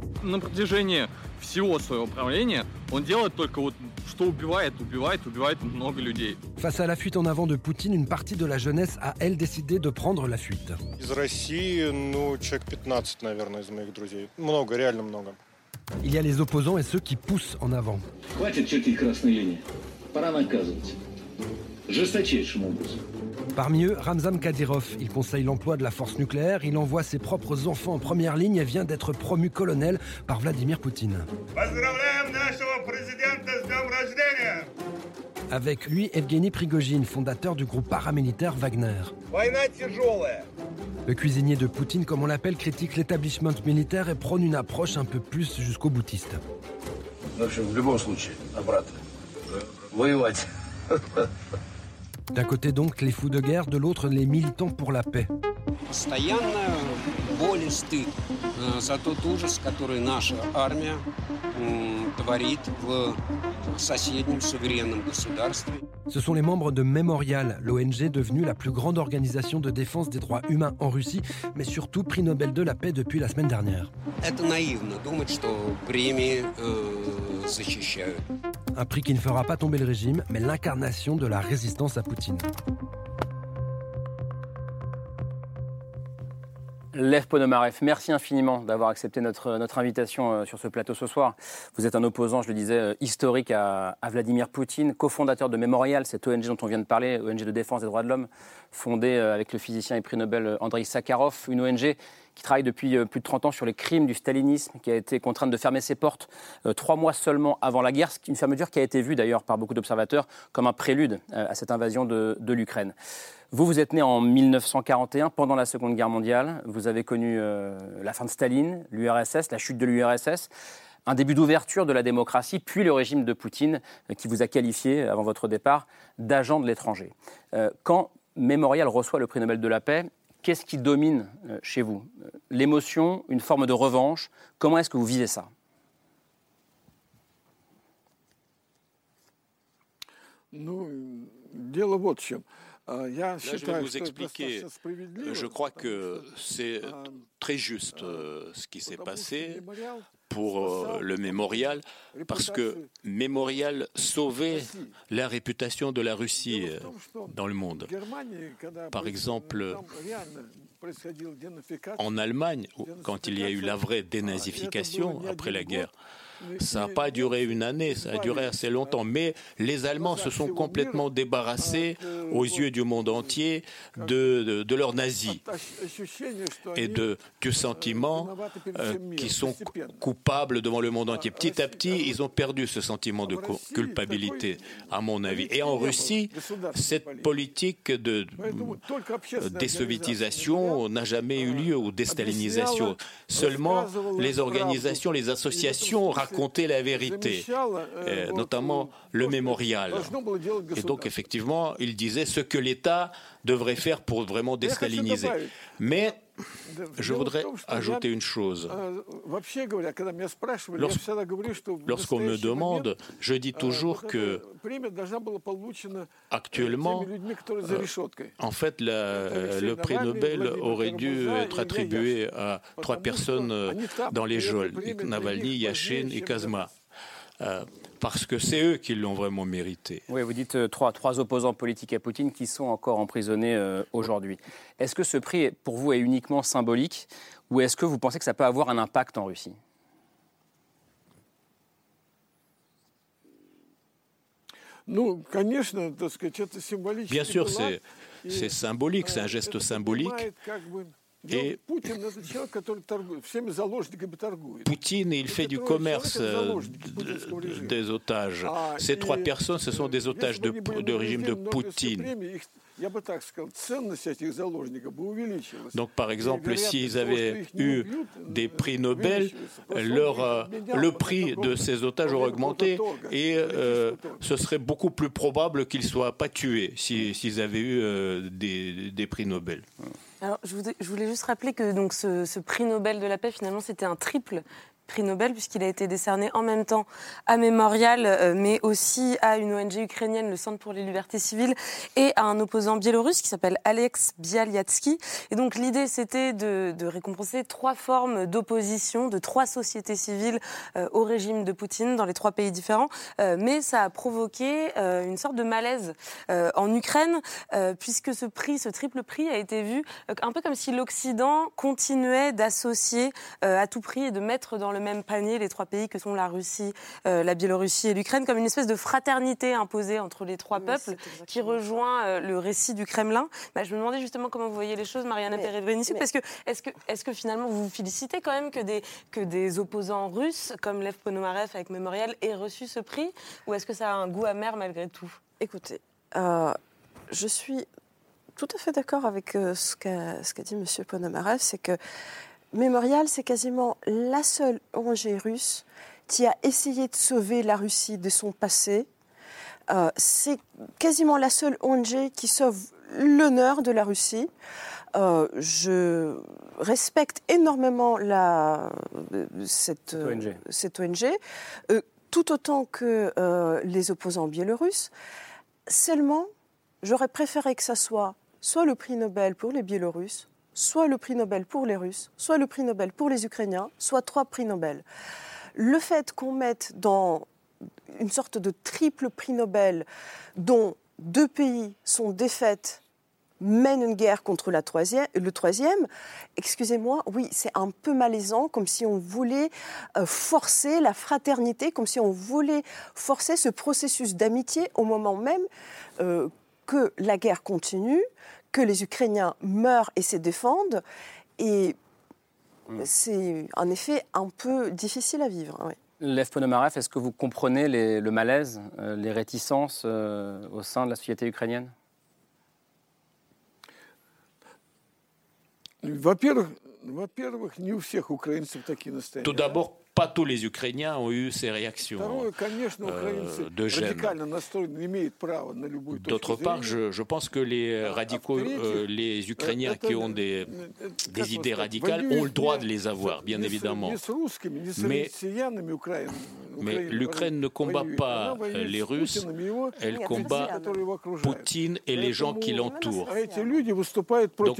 N: Face à la fuite en avant de Poutine, une partie de la jeunesse a, elle, décidé de prendre la fuite. Il y a les opposants et ceux qui poussent en avant. Parmi eux, Ramzan Kadyrov. Il conseille l'emploi de la force nucléaire. Il envoie ses propres enfants en première ligne et vient d'être promu colonel par Vladimir Poutine. Avec lui, Evgeny Prigogine, fondateur du groupe paramilitaire Wagner. Le cuisinier de Poutine, comme on l'appelle, critique l'établissement militaire et prône une approche un peu plus jusqu'au boutiste. D'un côté donc les fous de guerre, de l'autre les militants pour la paix. Ce sont les membres de Memorial, l'ONG devenue la plus grande organisation de défense des droits humains en Russie, mais surtout prix Nobel de la paix depuis la semaine dernière. Un prix qui ne fera pas tomber le régime, mais l'incarnation de la résistance à Poutine.
A: Lev Ponomarev, merci infiniment d'avoir accepté notre, invitation euh, sur ce plateau ce soir. Vous êtes un opposant, je le disais, euh, historique à, Vladimir Poutine, cofondateur de Memorial, cette ONG dont on vient de parler, ONG de défense des droits de l'homme, fondée euh, avec le physicien et prix Nobel Andrei Sakharov, une ONG qui travaille depuis plus de 30 ans sur les crimes du stalinisme, qui a été contrainte de fermer ses portes trois mois seulement avant la guerre, une fermeture qui a été vue d'ailleurs par beaucoup d'observateurs comme un prélude à cette invasion de, l'Ukraine. Vous, vous êtes né en 1941, pendant la Seconde Guerre mondiale. Vous avez connu euh, la fin de Staline, l'URSS, la chute de l'URSS, un début d'ouverture de la démocratie, puis le régime de Poutine, euh, qui vous a qualifié, avant votre départ, d'agent de l'étranger. Euh, quand Memorial reçoit le prix Nobel de la paix, qu'est-ce qui domine chez vous? L'émotion, une forme de revanche? Comment est-ce que vous vivez ça?
O: Je vais vous expliquer. Je crois que c'est très juste euh, ce qui s'est passé. Pour le mémorial parce que mémorial sauvait la réputation de la Russie dans le monde. Par exemple, en Allemagne, quand il y a eu la vraie dénazification après la guerre, ça n'a pas duré une année, ça a duré assez longtemps. Mais les Allemands se sont complètement débarrassés aux yeux du monde entier de, de, leurs nazis et de, du sentiment euh, qu'ils sont coupables devant le monde entier. Petit à petit, ils ont perdu ce sentiment de culpabilité, à mon avis. Et en Russie, cette politique de désoviétisation n'a jamais eu lieu, ou déstalinisation. Seulement, les organisations, les associations raconter la vérité, euh, notamment le mémorial. Et donc, effectivement, il disait ce que l'État devrait faire pour vraiment déstaliniser. Mais je voudrais ajouter une chose. Lorsqu'on me demande, je dis toujours que actuellement, en fait, le prix Nobel aurait dû être attribué à trois personnes dans les geôles, Navalny, Yashin et Kazma parce que c'est eux qui l'ont vraiment mérité.
A: Oui, vous dites euh, trois, trois, opposants politiques à Poutine qui sont encore emprisonnés euh, aujourd'hui. Est-ce que ce prix, pour vous, est uniquement symbolique ou est-ce que vous pensez que ça peut avoir un impact en Russie?
O: Bien sûr, c'est symbolique, c'est un geste symbolique. Et Poutine, il fait du commerce euh, des otages. Ces trois personnes, ce sont des otages de, de régime de Poutine. Donc, par exemple, s'ils avaient eu des prix Nobel, leur, euh, le prix de ces otages aurait augmenté et euh, ce serait beaucoup plus probable qu'ils ne soient pas tués s'ils avaient eu des, des prix Nobel.
L: Alors, je voulais, juste rappeler que donc, ce, ce prix Nobel de la paix, finalement, c'était un triple prix Nobel, puisqu'il a été décerné en même temps à Mémorial, euh, mais aussi à une ONG ukrainienne, le Centre pour les libertés civiles, et à un opposant biélorusse qui s'appelle Alex Bialyatsky. Et donc l'idée, c'était de, récompenser trois formes d'opposition de trois sociétés civiles euh, au régime de Poutine dans les trois pays différents. Euh, mais ça a provoqué une sorte de malaise en Ukraine, puisque ce prix, ce triple prix, a été vu un peu comme si l'Occident continuait d'associer à tout prix et de mettre dans le même panier les trois pays que sont la Russie, euh, la Biélorussie et l'Ukraine, comme une espèce de fraternité imposée entre les trois peuples qui rejoint euh, le récit du Kremlin. Bah, je me demandais justement comment vous voyez les choses, Mariana Perevrinici, parce que est-ce que, est que finalement vous vous félicitez quand même que des, que des opposants russes comme Lev Ponomarev avec Mémorial aient reçu ce prix, ou est-ce que ça a un goût amer malgré tout?
G: Écoutez, euh, je suis tout à fait d'accord avec ce qu'a ce qu'a dit M. Ponomarev, c'est que Mémorial, c'est quasiment la seule ONG russe qui a essayé de sauver la Russie de son passé. Euh, c'est quasiment la seule ONG qui sauve l'honneur de la Russie. Euh, je respecte énormément la, cette, ONG, cette ONG euh, tout autant que les opposants biélorusses. Seulement, j'aurais préféré que ça soit soit le prix Nobel pour les Biélorusses, soit le prix Nobel pour les Russes, soit le prix Nobel pour les Ukrainiens, soit trois prix Nobel. Le fait qu'on mette dans une sorte de triple prix Nobel dont deux pays sont défaites mène une guerre contre la troisième, le troisième, excusez-moi, oui, c'est un peu malaisant, comme si on voulait euh, forcer la fraternité, comme si on voulait forcer ce processus d'amitié au moment même euh, que la guerre continue, que les Ukrainiens meurent et se défendent. Et mm. c'est en effet un peu difficile à vivre. Oui.
A: Lev Ponomarev, est-ce que vous comprenez le malaise, euh, les réticences euh, au sein de la société ukrainienne?
O: Tout d'abord, pas tous les Ukrainiens ont eu ces réactions euh, de gêne. D'autre part, je, pense que les radicaux, euh, les Ukrainiens qui ont des, des idées radicales ont le droit de les avoir, bien évidemment. Mais Mais l'Ukraine ne combat pas euh, les Russes, elle combat Poutine et les gens qui l'entourent. Donc,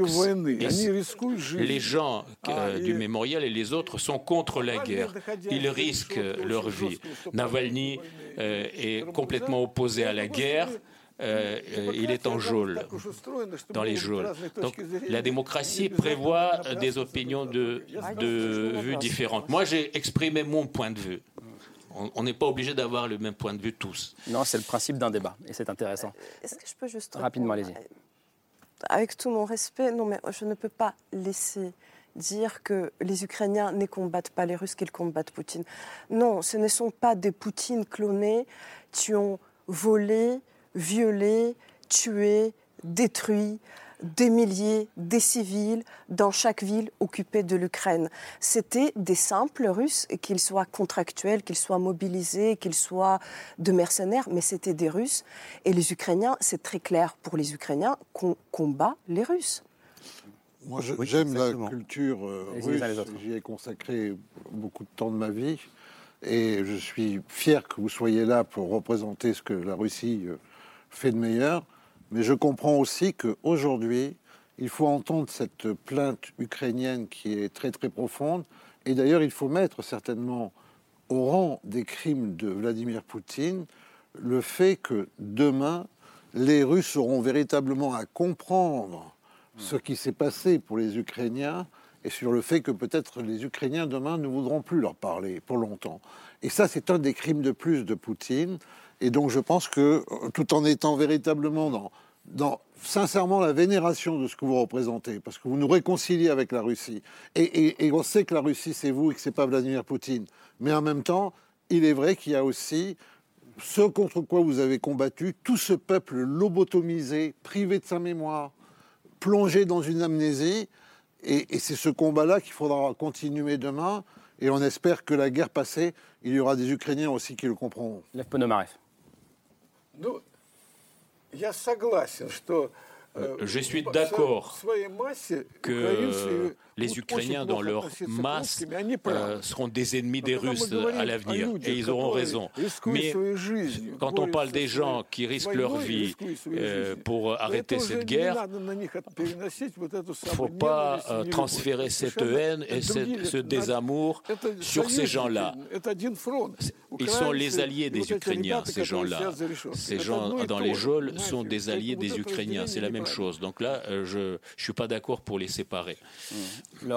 O: les gens euh, du mémorial et les autres sont contre la guerre. Ils risquent leur vie. Navalny euh, est complètement opposé à la guerre. Euh, euh, il est en geôle, dans les geôles. Donc la démocratie prévoit des opinions de, de vue différentes. Moi, j'ai exprimé mon point de vue. On n'est pas obligé d'avoir le même point de vue tous.
A: Non, c'est le principe d'un débat, et c'est intéressant.
G: Est-ce que je peux juste...
A: Rapidement, allez-y.
G: Avec tout mon respect, non, mais je ne peux pas laisser dire que les Ukrainiens ne combattent pas les Russes, qu'ils combattent Poutine. Non, ce ne sont pas des Poutines clonés qui ont volé, violé, tué, détruit des milliers, des civils dans chaque ville occupée de l'Ukraine. C'était des simples Russes, qu'ils soient contractuels, qu'ils soient mobilisés, qu'ils soient de mercenaires, mais c'était des Russes. Et les Ukrainiens, c'est très clair pour les Ukrainiens qu'on combat les Russes.
I: Moi, j'aime la culture euh, russe. J'y ai consacré beaucoup de temps de ma vie. Et je suis fier que vous soyez là pour représenter ce que la Russie euh, fait de meilleur. Mais je comprends aussi qu'aujourd'hui, il faut entendre cette plainte ukrainienne qui est très très profonde. Et d'ailleurs, il faut mettre certainement au rang des crimes de Vladimir Poutine le fait que demain, les Russes auront véritablement à comprendre ce qui s'est passé pour les Ukrainiens et sur le fait que peut-être les Ukrainiens demain ne voudront plus leur parler pour longtemps. Et ça, c'est un des crimes de plus de Poutine. Et donc je pense que euh, tout en étant véritablement dans, sincèrement la vénération de ce que vous représentez, parce que vous nous réconciliez avec la Russie, et, on sait que la Russie c'est vous et que c'est pas Vladimir Poutine, mais en même temps, il est vrai qu'il y a aussi ce contre quoi vous avez combattu, tout ce peuple lobotomisé, privé de sa mémoire, plongé dans une amnésie. Et, c'est ce combat-là qu'il faudra continuer demain. Et on espère que la guerre passée, il y aura des Ukrainiens aussi qui le comprendront.
A: Lev.
O: Euh, je suis d'accord que les Ukrainiens, dans leur masse, euh, seront des ennemis des Russes à l'avenir, et ils auront raison. Mais quand on parle des gens qui risquent leur vie euh, pour arrêter cette guerre, il ne faut pas transférer cette haine et ce désamour sur ces gens-là. Ils sont les alliés des Ukrainiens, ces gens-là. Ces gens dans les geôles sont des alliés des Ukrainiens. C'est la même chose. Donc là, euh, je ne suis pas d'accord pour les séparer.
M: Mmh.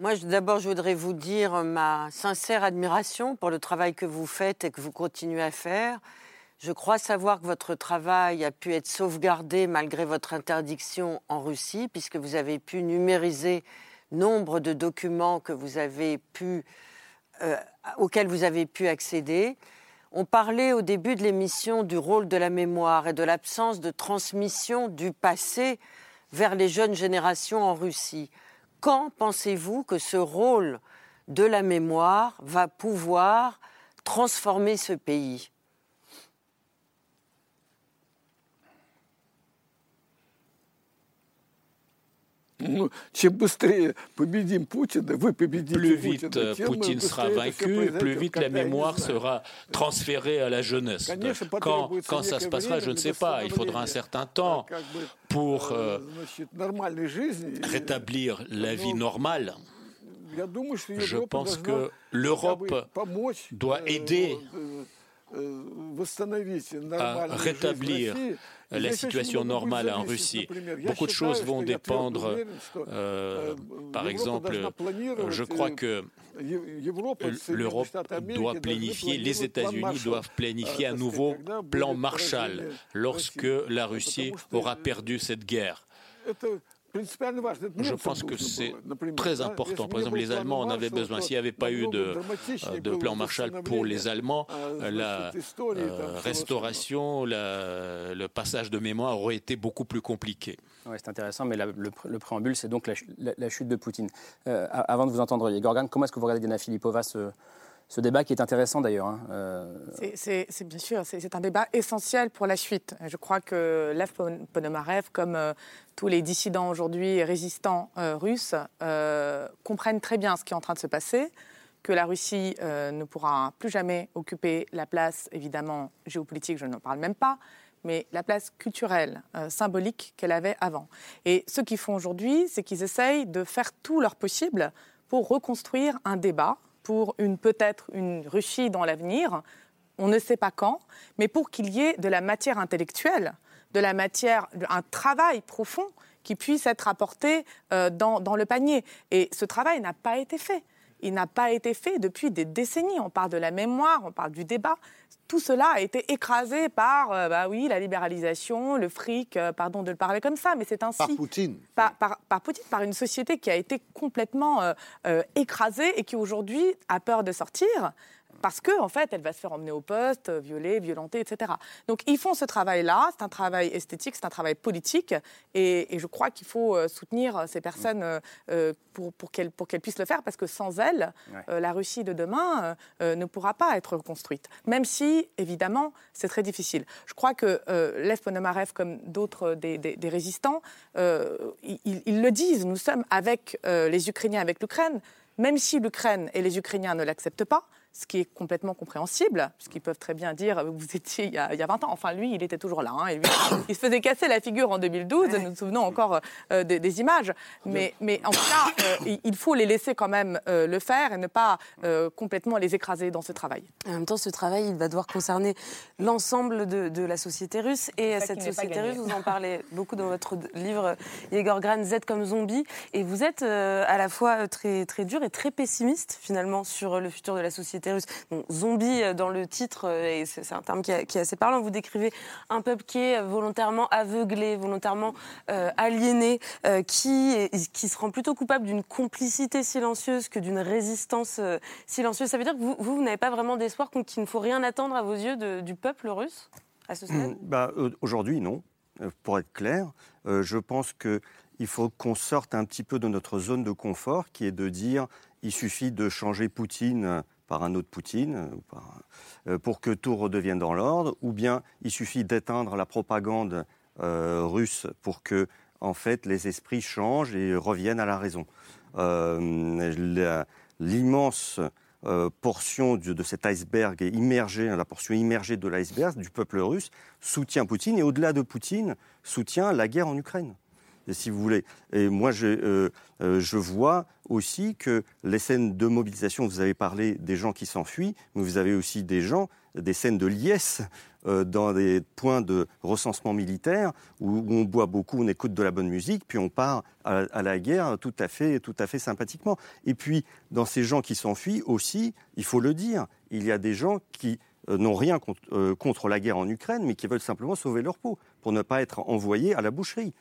M: Moi, d'abord, je voudrais vous dire ma sincère admiration pour le travail que vous faites et que vous continuez à faire. Je crois savoir que votre travail a pu être sauvegardé malgré votre interdiction en Russie, puisque vous avez pu numériser nombre de documents que vous avez pu, euh, auxquels vous avez pu accéder. On parlait au début de l'émission du rôle de la mémoire et de l'absence de transmission du passé vers les jeunes générations en Russie. Quand pensez-vous que ce rôle de la mémoire va pouvoir transformer ce pays?
O: Plus vite Poutine sera vaincu, plus vite la mémoire sera transférée à la jeunesse. Quand, quand ça se passera, je ne sais pas. Il faudra un certain temps pour euh, rétablir la vie normale. Je pense que l'Europe doit aider à rétablir la situation normale en Russie. Beaucoup de choses vont dépendre, euh, par exemple, je crois que l'Europe doit planifier, les États-Unis doivent planifier un nouveau plan Marshall lorsque la Russie aura perdu cette guerre. Je pense que c'est très important. Par exemple, les Allemands en avaient besoin. S'il n'y avait pas eu de, de, plan Marshall pour les Allemands, la euh, restauration, le passage de mémoire aurait été beaucoup plus compliqué.
A: C'est intéressant, mais le, préambule, c'est donc la, chute de Poutine. Euh, avant de vous entendre, Gorgan, comment est-ce que vous regardez Diana Filipova ce, ce débat qui est intéressant d'ailleurs. Hein,
J: euh. C'est bien sûr, c'est un débat essentiel pour la suite. Je crois que Lev Ponomarev, comme euh, tous les dissidents aujourd'hui résistants euh, russes, comprennent très bien ce qui est en train de se passer, que la Russie ne pourra plus jamais occuper la place, évidemment, géopolitique, je n'en parle même pas, mais la place culturelle, symbolique qu'elle avait avant. Et ce qu'ils font aujourd'hui, c'est qu'ils essayent de faire tout leur possible pour reconstruire un débat pour une peut-être une Russie dans l'avenir, on ne sait pas quand, mais pour qu'il y ait de la matière intellectuelle, de la matière, un travail profond qui puisse être apporté euh, dans, dans le panier. Et ce travail n'a pas été fait. Il n'a pas été fait depuis des décennies. On parle de la mémoire, on parle du débat tout cela a été écrasé par, euh, bah oui, la libéralisation, le fric, euh, pardon de le parler comme ça, mais c'est ainsi.
I: Par Poutine.
J: Par, par, Poutine, par une société qui a été complètement euh, écrasée et qui aujourd'hui a peur de sortir parce qu'en en fait, elle va se faire emmener au poste, violer, violenter, etc. Donc ils font ce travail-là, c'est un travail esthétique, c'est un travail politique, et, je crois qu'il faut euh, soutenir ces personnes euh, euh, pour, pour qu'elles puissent le faire, parce que sans elles, la Russie de demain ne pourra pas être reconstruite, même si, évidemment, c'est très difficile. Je crois que Lev Ponomarev, comme d'autres des, des, résistants, ils, ils, le disent, nous sommes avec les Ukrainiens, avec l'Ukraine, même si l'Ukraine et les Ukrainiens ne l'acceptent pas, ce qui est complètement compréhensible, puisqu'ils peuvent très bien dire vous étiez il y, a, 20 ans. Enfin, lui, il était toujours là. Hein, et lui, [COUGHS] il se faisait casser la figure en 2012. Nous nous souvenons encore euh, des, images. Mais, mais, en tout cas, euh, il faut les laisser quand même euh, le faire et ne pas complètement les écraser dans ce travail.
L: En même temps, ce travail, il va devoir concerner l'ensemble de, la société russe. Et cette société russe, vous en parlez [LAUGHS] beaucoup dans votre livre Yegor Gran, Z comme zombie. Et vous êtes à la fois très, très dur et très pessimiste, finalement, sur le futur de la société zombie euh, dans le titre, euh, c'est un terme qui, est assez parlant. Vous décrivez un peuple qui est volontairement aveuglé, volontairement euh, aliéné, qui, qui se rend plutôt coupable d'une complicité silencieuse que d'une résistance silencieuse. Ça veut dire que vous, n'avez pas vraiment d'espoir qu'il ne faut rien attendre à vos yeux du peuple russe à ce stade?
K: Bah, Aujourd'hui, non. Pour être clair, je pense qu'il faut qu'on sorte un petit peu de notre zone de confort, qui est de dire il suffit de changer Poutine par un autre Poutine, euh, pour que tout redevienne dans l'ordre, ou bien il suffit d'éteindre la propagande euh, russe pour que, en fait, les esprits changent et reviennent à la raison. Euh, l'immense portion de, cet iceberg est immergée, la portion immergée de l'iceberg du peuple russe soutient Poutine et au-delà de Poutine soutient la guerre en Ukraine si vous voulez. Et moi, je, euh, euh, je, vois aussi que les scènes de mobilisation, vous avez parlé des gens qui s'enfuient, mais vous avez aussi des gens, des scènes de liesse euh, dans des points de recensement militaire où, on boit beaucoup, on écoute de la bonne musique, puis on part à, la guerre tout à fait, tout à fait sympathiquement. Et puis, dans ces gens qui s'enfuient aussi, il faut le dire, il y a des gens qui n'ont rien contre, contre, la guerre en Ukraine, mais qui veulent simplement sauver leur peau pour ne pas être envoyés à la boucherie.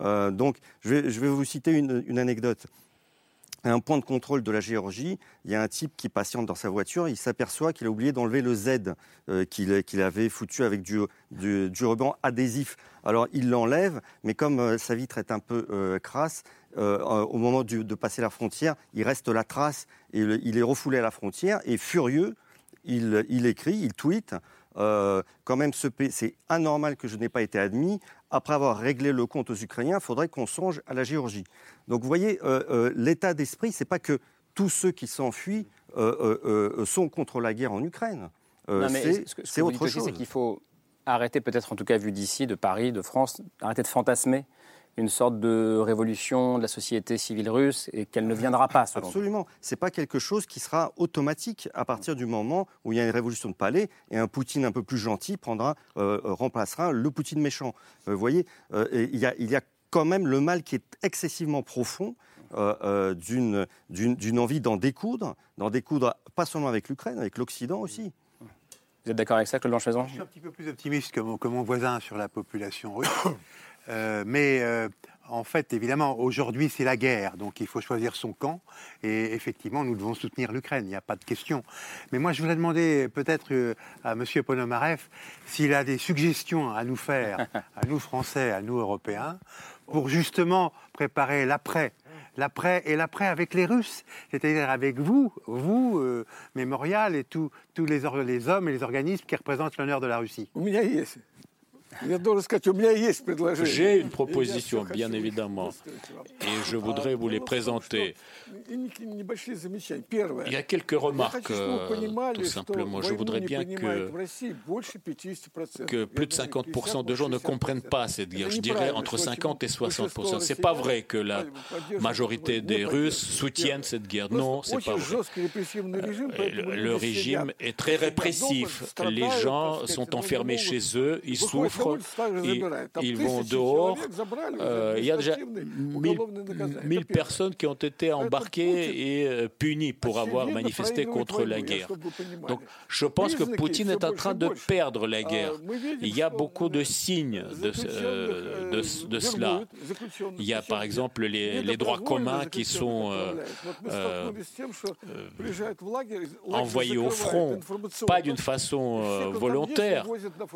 K: Euh, donc, je vais, vous citer une, anecdote. À un point de contrôle de la Géorgie, il y a un type qui patiente dans sa voiture, il s'aperçoit qu'il a oublié d'enlever le Z euh, qu'il avait foutu avec du, ruban adhésif. Alors il l'enlève, mais comme euh, sa vitre est un peu crasse, au moment de passer la frontière, il reste la trace et il est refoulé à la frontière et furieux, il, il écrit, il tweet euh, quand même, c'est anormal que je n'ai pas été admis. Après avoir réglé le compte aux Ukrainiens, il faudrait qu'on songe à la Géorgie. Donc vous voyez, euh, euh, l'état d'esprit, c'est pas que tous ceux qui s'enfuient sont contre la guerre en Ukraine. c'est autre chose.
A: C'est qu'il faut arrêter, peut-être en tout cas vu d'ici, de Paris, de France, arrêter de fantasmer une sorte de révolution de la société civile russe et qu'elle ne viendra pas.
K: Absolument. Ce n'est pas quelque chose qui sera automatique à partir du moment où il y a une révolution de palais et un Poutine un peu plus gentil prendra, euh, euh, remplacera le Poutine méchant. Euh, vous voyez, il, y a, il y a quand même le mal qui est excessivement profond d'une envie d'en découdre, d'en découdre pas seulement avec l'Ukraine, avec l'Occident aussi.
A: Vous êtes d'accord avec ça, Claude Blanchemaison
H: Je suis un petit peu plus optimiste que mon, que mon voisin sur la population russe. Euh, mais euh, en fait, évidemment, aujourd'hui, c'est la guerre, donc il faut choisir son camp. Et effectivement, nous devons soutenir l'Ukraine, il n'y a pas de question. Mais moi, je voudrais demander peut-être euh, à M. Ponomarev s'il a des suggestions à nous faire, à nous Français, à nous Européens, pour justement préparer l'après. L'après et l'après avec les Russes, c'est-à-dire avec vous, vous, Mémorial et tous les hommes et les organismes qui représentent l'honneur de la Russie.
O: J'ai une proposition, bien évidemment, et je voudrais vous les présenter. Il y a quelques remarques, euh, tout simplement. Je voudrais bien que, que plus de 50% de gens ne comprennent pas cette guerre. Je dirais entre 50 et 60%. C'est pas vrai que la majorité des Russes soutiennent cette guerre. Non, c'est pas vrai. Euh, le régime est très répressif. Les gens sont enfermés chez eux, ils souffrent, ils, ils vont dehors. Euh, il y a déjà 1000 personnes qui ont été embarquées et euh, punies pour avoir manifesté contre la guerre. Donc je pense que Poutine est en train de perdre la guerre. Il y a beaucoup de signes de, euh, de, de cela. Il y a par exemple les, les droits communs qui sont euh, euh, envoyés au front, pas d'une façon euh, volontaire.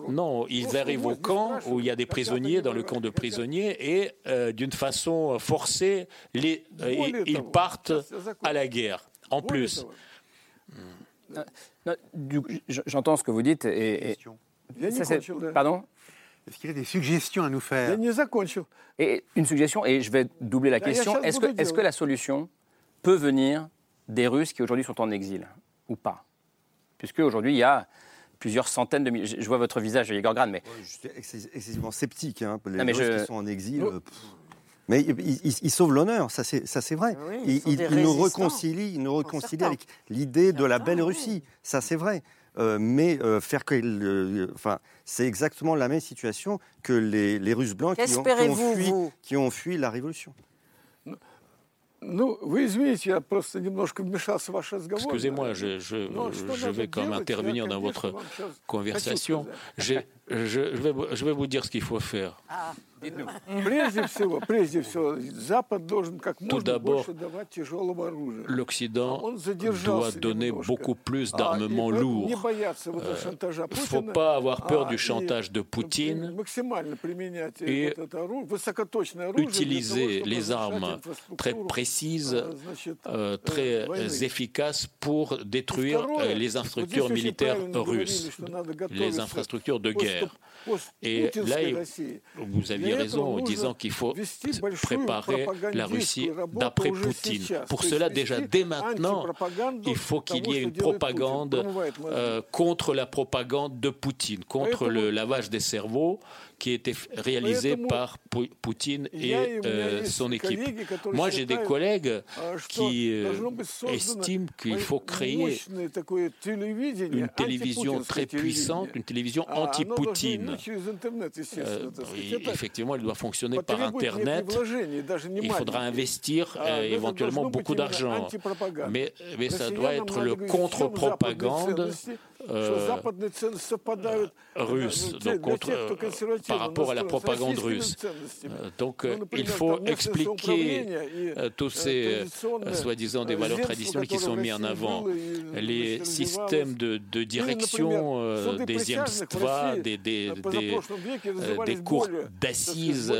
O: Non, ils arrivent au camp où il y a des prisonniers, dans le camp de prisonniers, et euh, d'une façon forcée, les, euh, ils partent à la guerre. En plus.
A: J- J'entends ce que vous dites. Et, et- Ça, Pardon
H: Est-ce qu'il y a des suggestions à nous faire
A: Et une suggestion, et je vais doubler la question. Est-ce que, que la solution peut venir des Russes qui aujourd'hui sont en exil ou pas? Puisque aujourd'hui il y a plusieurs centaines de milliers. Je je vois votre visage, Igor Gran, mais.
K: Je suis excess- excessivement sceptique. Hein, les
A: Non, mais je-
K: qui sont en exil. euh. Mais ils sauvent l'honneur, ça c'est vrai.
M: Oui, sont
K: ils-
M: des
K: ils nous ils nous réconcilient
M: certains.
K: avec l'idée de la belle Russie, ça c'est vrai. Euh, mais euh, faire que, enfin, c'est exactement la même situation que les, les Russes blancs qui ont, qui ont
M: Qu'espérez-vous,
K: fui, qui ont fui la révolution.
O: Excusez-moi, je, vais quand même intervenir dans votre conversation. Je vais vous dire ce qu'il faut faire. Ah.
P: Прежде всего, прежде всего, Запад должен как
O: Tout
P: можно
O: d'abord,
P: больше давать тяжелого оружия.
O: L'Occident
P: Он
O: doit
P: задержался
O: donner
P: немножко.
O: beaucoup plus
P: А,
O: d'armements
P: и
O: lourds.
P: Не бояться вот этого
O: Euh,
P: шантажа
O: Il ne faut
P: Путина,
O: pas avoir peur
P: а,
O: du
P: и
O: chantage de Poutine.
P: максимально применять
O: et
P: вот это оружие, высокоточное оружие для того,
O: utiliser
P: чтобы
O: les
P: разрушать
O: armes très
P: инфраструктуру,
O: précises,
P: э, значит,
O: euh,
P: э,
O: très
P: войны.
O: efficaces pour détruire
P: Второе,
O: euh, les
P: вот
O: infrastructures
P: здесь очень
O: militaires
P: правильно говорили,
O: russes,
P: что надо
O: les
P: готовиться
O: infrastructures de
P: к
O: guerre.
P: пост-
O: Et là,
P: постпутинской
O: il-
P: России.
O: vous aviez raison en disant qu'il faut préparer la Russie d'après Poutine. Pour cela, déjà dès maintenant, il faut qu'il y ait une propagande euh, contre la propagande de Poutine, contre le lavage des cerveaux qui était réalisé par Poutine et euh, son équipe. Moi, j'ai des collègues qui euh, estiment qu'il faut créer une télévision très puissante, une télévision anti-Poutine. Euh, effectivement, elle doit fonctionner par Internet. Il faudra investir éventuellement beaucoup d'argent. Mais, mais ça doit être le contre-propagande russe. Donc, contre, par rapport à la propagande russe. Euh, donc euh, il faut expliquer euh, tous ces soi-disant des valeurs traditionnelles qui sont mises en avant. Les systèmes de, direction des zemstva, des, des, cours d'assises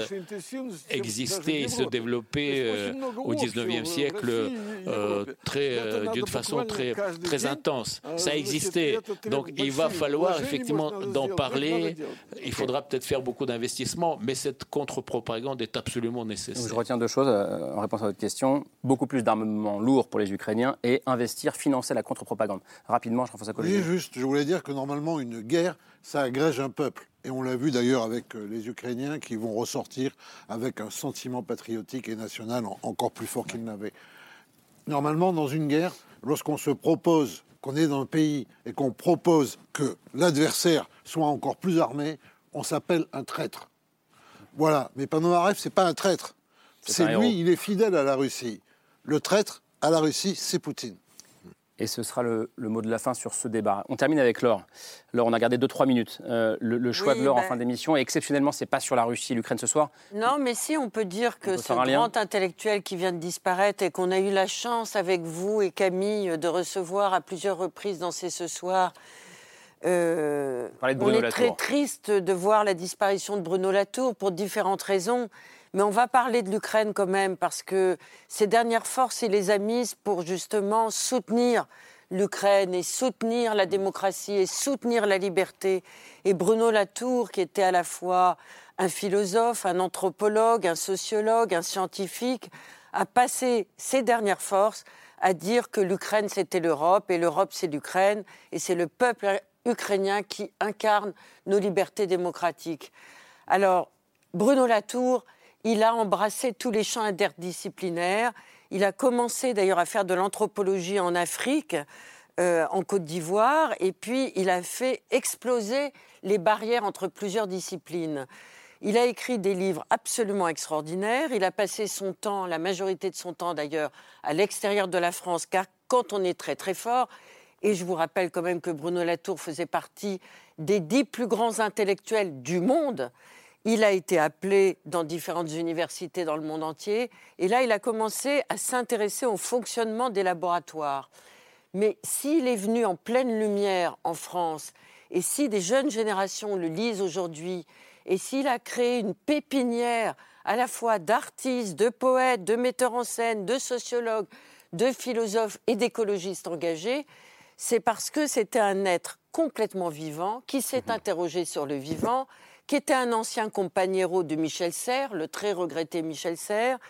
O: existaient et se développaient au 19e siècle d'une façon très, très intense. Ça existait. Donc il va falloir effectivement d'en parler. Il faudra peut-être faire beaucoup d'investissements, mais cette contre-propagande est absolument
A: Donc,
O: nécessaire.
A: je retiens deux choses euh, en réponse à votre question. Beaucoup plus d'armements lourds pour les Ukrainiens et investir, financer la contre-propagande. Rapidement, Jean-François Collet.
I: Oui, juste, je voulais dire que normalement, une guerre, ça agrège un peuple. Et on l'a vu d'ailleurs avec euh, les Ukrainiens qui vont ressortir avec un sentiment patriotique et national en- encore plus fort qu'ils n'avaient. Normalement, dans une guerre, lorsqu'on se propose, qu'on est dans un pays et qu'on propose que l'adversaire soit encore plus armé, on s'appelle un traître. Voilà. Mais Panomarev, c'est pas un traître.
A: C'est héros.
I: lui, il est fidèle à la Russie. Le traître à la Russie, c'est Poutine.
A: Et ce sera le, le mot de la fin sur ce débat. On termine avec Laure. Laure, on a gardé 2-3 minutes. Euh, le, le choix
M: Oui,
A: de Laure en
M: ben-
A: fin d'émission, et exceptionnellement, c'est pas sur la Russie et l'Ukraine ce soir.
M: Non, mais si, on peut dire que
A: peut
M: ce
A: lien
M: grand intellectuel qui vient de disparaître et qu'on a eu la chance avec vous et Camille de recevoir à plusieurs reprises dans ces ce soir. Euh, on est très triste de voir la disparition de Bruno Latour pour différentes raisons. Mais on va parler de l'Ukraine quand même parce que ces dernières forces, il les a mises pour justement soutenir l'Ukraine et soutenir la démocratie et soutenir la liberté. Et Bruno Latour, qui était à la fois un philosophe, un anthropologue, un sociologue, un scientifique, a passé ses dernières forces à dire que l'Ukraine c'était l'Europe et l'Europe c'est l'Ukraine et c'est le peuple ukrainien qui incarne nos libertés démocratiques. Alors, Bruno Latour, il a embrassé tous les champs interdisciplinaires. Il a commencé d'ailleurs à faire de l'anthropologie en Afrique, euh, en Côte d'Ivoire, et puis il a fait exploser les barrières entre plusieurs disciplines. Il a écrit des livres absolument extraordinaires. Il a passé son temps, la majorité de son temps d'ailleurs, à l'extérieur de la France, car quand on est très très fort, et je vous rappelle quand même que Bruno Latour faisait partie des dix plus grands intellectuels du monde, il a été appelé dans différentes universités dans le monde entier. Et là, il a commencé à s'intéresser au fonctionnement des laboratoires. Mais s'il est venu en pleine lumière en France, et si des jeunes générations le lisent aujourd'hui, et s'il a créé une pépinière à la fois d'artistes, de poètes, de metteurs en scène, de sociologues, de philosophes et d'écologistes engagés, c'est parce que c'était un être complètement vivant qui s'est mhm. interrogé sur le vivant, qui était un ancien compagnero de Michel Serres, le très regretté Michel Serres,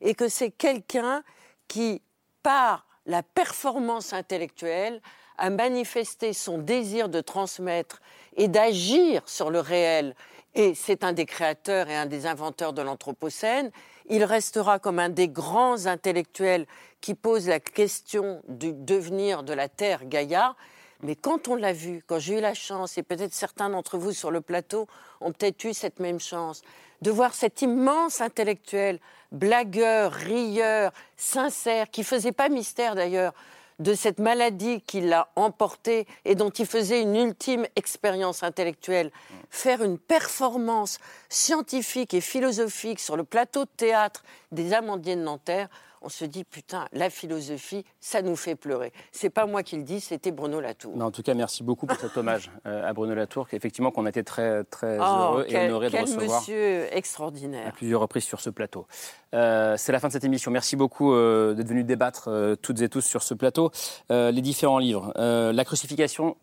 M: et que c'est quelqu'un qui, par la performance intellectuelle, a manifesté son désir de transmettre et d'agir sur le réel et c'est un des créateurs et un des inventeurs de l'Anthropocène. Il restera comme un des grands intellectuels qui pose la question du devenir de la Terre Gaïa. Mais quand on l'a vu, quand j'ai eu la chance, et peut-être certains d'entre vous sur le plateau ont peut-être eu cette même chance, de voir cet immense intellectuel, blagueur, rieur, sincère, qui faisait pas mystère d'ailleurs de cette maladie qui l'a emporté et dont il faisait une ultime expérience intellectuelle, faire une performance scientifique et philosophique sur le plateau de théâtre des Amandiers de Nanterre, on se dit putain, la philosophie, ça nous fait pleurer. C'est pas moi qui le dis, c'était Bruno Latour.
A: en tout cas, merci beaucoup pour cet hommage [LAUGHS] euh, à Bruno Latour, effectivement qu'on a été très très oh, heureux et honoré de recevoir.
M: monsieur extraordinaire.
A: À plusieurs reprises sur ce plateau. Euh, c'est la fin de cette émission. Merci beaucoup euh, d'être venus débattre toutes et tous sur ce plateau. les différents livres, la crucifixion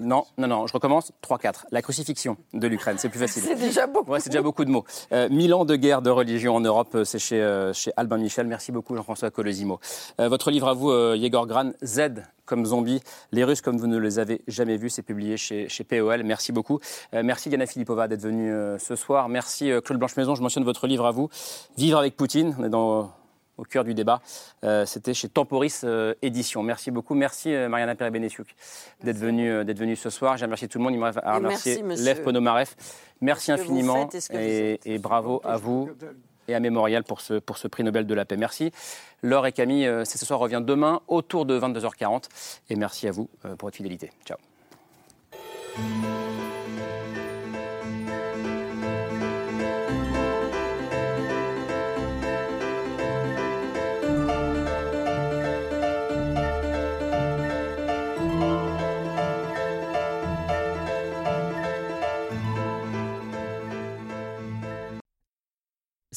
A: non, non, non, je recommence. 3-4. La crucifixion de l'Ukraine, c'est plus facile. [LAUGHS]
M: c'est déjà beaucoup.
A: Ouais, c'est déjà beaucoup de mots. Euh, mille ans de guerre de religion en Europe, euh, c'est chez, euh, chez Albin Michel. Merci beaucoup, Jean-François Colosimo. votre livre à vous, Yegor Gran, Z comme zombie, les Russes comme vous ne les avez jamais vus, c'est publié chez, chez POL. Merci beaucoup. merci Diana Filipova d'être venue ce soir. Merci Claude Blanche-Maison, je mentionne votre livre à vous, Vivre avec Poutine. On est dans au cœur du débat. Euh, c'était chez Temporis euh, Édition. Merci beaucoup. Merci euh, Mariana perez d'être venue, d'être venue ce soir. J'ai remercié tout le monde. Il m'a remercié Lev Ponomarev. Merci infiniment et, bravo à vous et à Mémorial pour ce, pour ce prix Nobel de la paix. Merci. Laure et Camille, c'est ce soir revient demain autour de 22h40. Et merci à vous pour votre fidélité. Ciao.